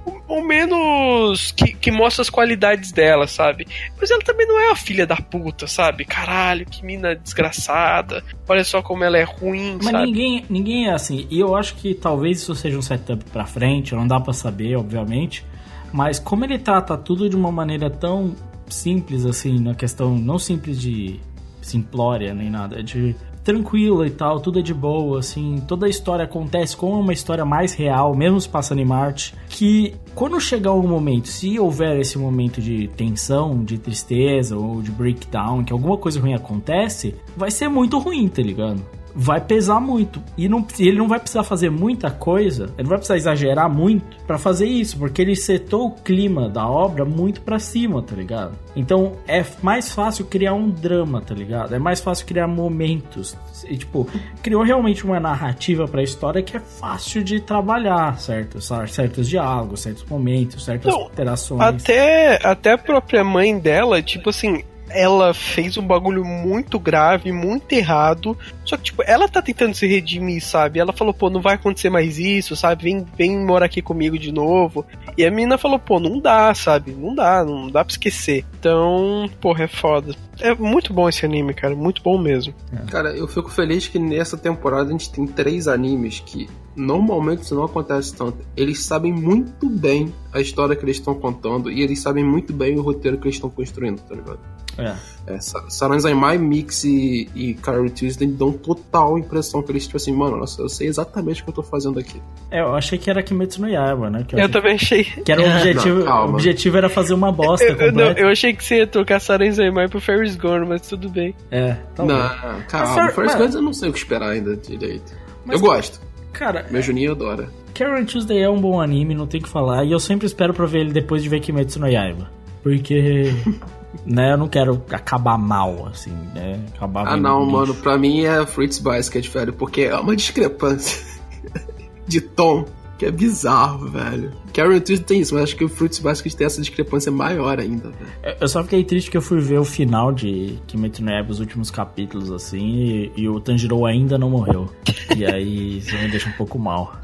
O, o menos que, que mostra as qualidades dela, sabe? Mas ela também não é a filha da puta, sabe? Caralho, que mina desgraçada. Olha só como ela é ruim, Mas sabe? ninguém, ninguém é assim. E eu acho que talvez isso seja um setup pra frente, não dá pra saber, obviamente. Mas como ele trata tudo de uma maneira tão simples, assim, na questão não simples de simplória nem nada, é de tranquila e tal, tudo é de boa, assim, toda a história acontece como uma história mais real, mesmo se passando em Marte, que quando chegar um momento, se houver esse momento de tensão, de tristeza ou de breakdown, que alguma coisa ruim acontece, vai ser muito ruim, tá ligado? Vai pesar muito. E não, ele não vai precisar fazer muita coisa, ele não vai precisar exagerar muito pra fazer isso, porque ele setou o clima da obra muito pra cima, tá ligado? Então é mais fácil criar um drama, tá ligado? É mais fácil criar momentos. E, tipo, criou realmente uma narrativa pra história que é fácil de trabalhar, certo? Certos diálogos, certos momentos, certas Não, interações. Até, até a própria mãe dela, tipo assim, ela fez um bagulho muito grave, muito errado. Só que, tipo, ela tá tentando se redimir, sabe? Ela falou, pô, não vai acontecer mais isso, sabe? Vem, vem morar aqui comigo de novo. E a menina falou, pô, não dá, sabe? Não dá, não dá pra esquecer. Então, porra, é foda. É muito bom esse anime, cara, muito bom mesmo. Cara, eu fico feliz que nessa temporada a gente tem três animes que normalmente isso não acontece tanto. Eles sabem muito bem a história que eles estão contando e eles sabem muito bem o roteiro que eles estão construindo, tá ligado? É. É, Sa- Saranzai Mix e, e Carol Tuesday dão total impressão que eles, tipo assim, mano, nossa, eu sei exatamente o que eu tô fazendo aqui. É, eu achei que era Kimetsu no Yaiba, né? Que eu Eu achei- também achei. Que era o objetivo, Não, o objetivo era fazer uma bosta Eu, eu, não, eu achei que você ia trocar Saren Zaimai pro Ferris Gone, mas tudo bem. É, tá não, bom. calma, Mas, First mano- Guns eu não sei o que esperar ainda direito. Mas- eu gosto, Cara, meu Juninho adora. Karen Tuesday é um bom anime, não tem o que falar. E eu sempre espero pra ver ele depois de ver Kimetsu no Yaiba. Porque, né, eu não quero acabar mal, assim, né? Acabar Ah não, lixo. mano, pra mim é Fruits Basket, velho, porque é uma discrepância de tom que é bizarro, velho. Karen Tuesday tem isso, mas acho que o Fruits Basket tem essa discrepância maior ainda, velho. Eu- Eu só fiquei triste que eu fui ver o final de Kimetsu no Yaiba, os últimos capítulos, assim, e, e o Tanjiro ainda não morreu. e aí isso me deixa um pouco mal.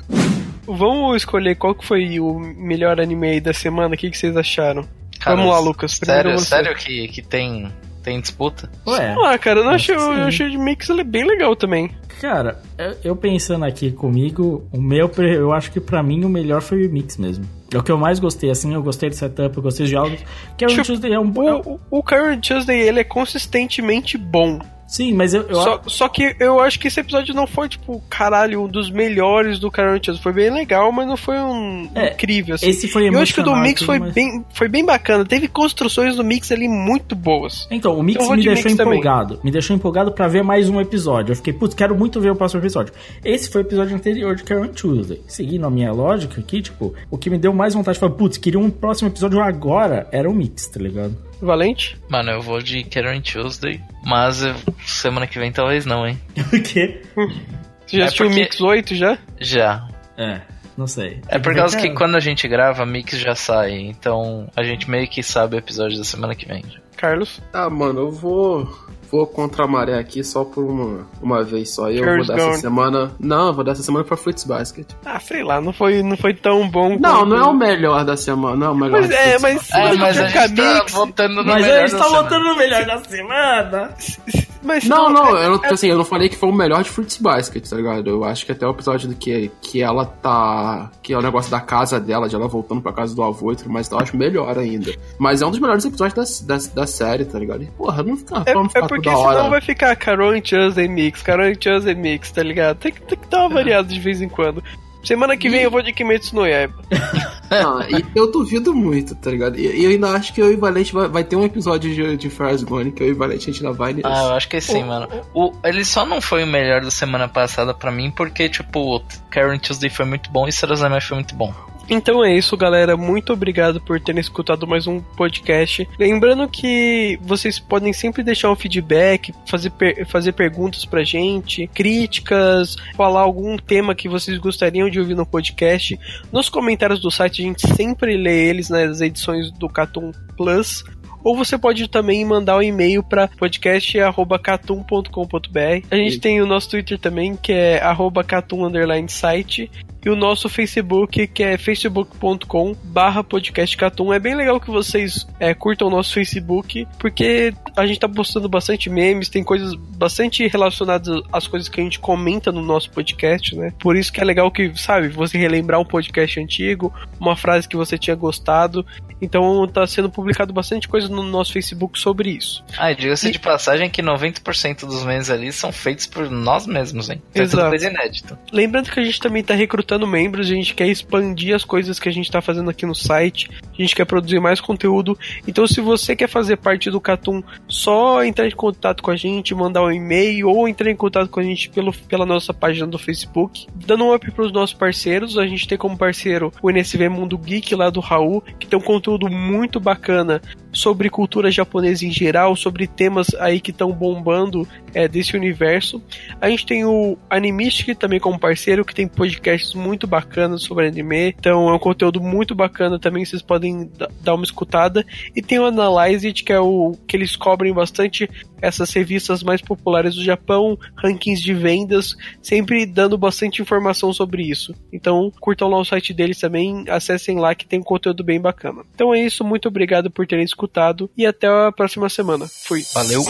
Vamos escolher qual que foi o melhor anime aí da semana, o que, que vocês acharam? Cara, Vamos lá, Lucas. Primeiro Sério, você. sério que, que tem, tem disputa? Ué, Ah, cara, eu não Acho achei, eu achei de Mix ele é bem legal também. cara, eu- pensando aqui comigo, o meu, eu acho que pra mim o melhor foi o Mix mesmo. É o que eu mais gostei, assim, eu gostei do setup, eu gostei dos diálogos. Karen Tipo, Tuesday é um bom... O, o, o Current Tuesday, ele é consistentemente bom. Sim, mas eu, eu Só, só que eu acho que esse episódio não foi, tipo, caralho, um dos melhores do Carol Foi bem legal, mas não foi um É, incrível, assim. esse foi eu acho que o do Mix foi, mas- bem, foi bem bacana. Teve construções do Mix ali muito boas. Então, o Mix vou me de deixou Mix também. empolgado. Me deixou empolgado pra ver mais um episódio. Eu fiquei, putz, quero muito ver o próximo episódio. Esse foi o episódio anterior de Karen Tuesday. Seguindo a minha lógica aqui, tipo, o que me deu mais vontade de falar, putz, queria um próximo episódio agora, era o Mix, tá ligado? Valente? Mano, eu vou de Karen Tuesday, mas eu- semana que vem talvez não, hein? O quê? Você já É assistiu o porque- Mix 8 já? Já. É, não sei. É por causa que cara. quando a gente grava, Mix já sai, então a gente meio que sabe o episódio da semana que vem. Carlos? Ah, mano, eu vou. Vou contra a maré aqui só por uma, uma vez só. E eu vou dessa Gone. semana. Não, eu vou dessa semana pra Fruits Basket. Ah, sei lá, não foi, não foi tão bom. Não, quanto- não é o melhor da semana, não é o melhor Mas de é, mas. É, mas a gente tá votando no Mas melhor a gente da tá votando no melhor da semana. mas Não, não, é- eu, não, assim, eu não falei que foi o melhor de Fruits Basket, tá ligado? Eu acho que até o episódio do que, que ela tá. Que é o negócio da casa dela, de ela voltando pra casa do avô e tudo mais, então eu acho melhor ainda. Mas é um dos melhores episódios da, da, da série, tá ligado? E, porra, não fica. É, é ficar porque senão hora. vai ficar Carol e Tuesday Mix, Carol e Tuesday Mix, tá ligado? Tem que, tem que dar uma variada de vez em quando. Semana que vem eu vou de Kimetsu no Yaiba. Não, e eu duvido muito, tá ligado? E eu ainda acho que eu e o Valente vai, vai ter um episódio de, de Fires Gone que eu e o Valente a gente ainda vai nesse. Ah, eu acho que sim, mano. O, ele só não foi o melhor da semana passada pra mim, porque, tipo, Karen Tuesday foi muito bom e Sarazame foi muito bom. Então é isso, galera. Muito obrigado por terem escutado mais um podcast. Lembrando que vocês podem sempre deixar um feedback, fazer, per- fazer perguntas pra gente, críticas, falar algum tema que vocês gostariam de ouvir no podcast. Nos comentários do site a gente sempre lê eles nas edições do Catum Plus. Ou você pode também mandar um e-mail para podcast.catum.com.br. A gente Isso. tem o nosso Twitter também, que é arroba catum underline site. E o nosso Facebook, que é facebook.com barra podcastcatum. É bem legal que vocês é, curtam o nosso Facebook, porque a gente tá postando bastante memes, tem coisas bastante relacionadas às coisas que a gente comenta no nosso podcast, né? Por isso que é legal que, sabe, você relembrar um podcast antigo, uma frase que você tinha gostado. Então tá sendo publicado bastante coisa no nosso Facebook sobre isso. Ah, e diga-se de passagem que 90% dos memes ali são feitos por nós mesmos, hein? Então é tudo Exato. coisa inédita. Lembrando que a gente também está recrutando membros, a gente quer expandir as coisas que a gente está fazendo aqui no site, a gente quer produzir mais conteúdo. Então, se você quer fazer parte do Catum, só entrar em contato com a gente, mandar um e-mail ou entrar em contato com a gente pelo, pela nossa página do Facebook. Dando um up para os nossos parceiros, a gente tem como parceiro o NSV Mundo Geek lá do Raul, que tem um conteúdo muito bacana sobre cultura japonesa em geral, sobre temas aí que estão bombando é, desse universo. A gente tem o Animistic também como parceiro, que tem podcasts muito bacanas sobre anime. Então é um conteúdo muito bacana também, vocês podem da- dar uma escutada. E tem o Analyze It, que é o que eles cobrem bastante essas revistas mais populares do Japão, rankings de vendas, sempre dando bastante informação sobre isso. Então curtam lá o site deles também, acessem lá que tem um conteúdo bem bacana. Então é isso, muito obrigado por terem escutado e até a próxima semana. Fui. Valeu.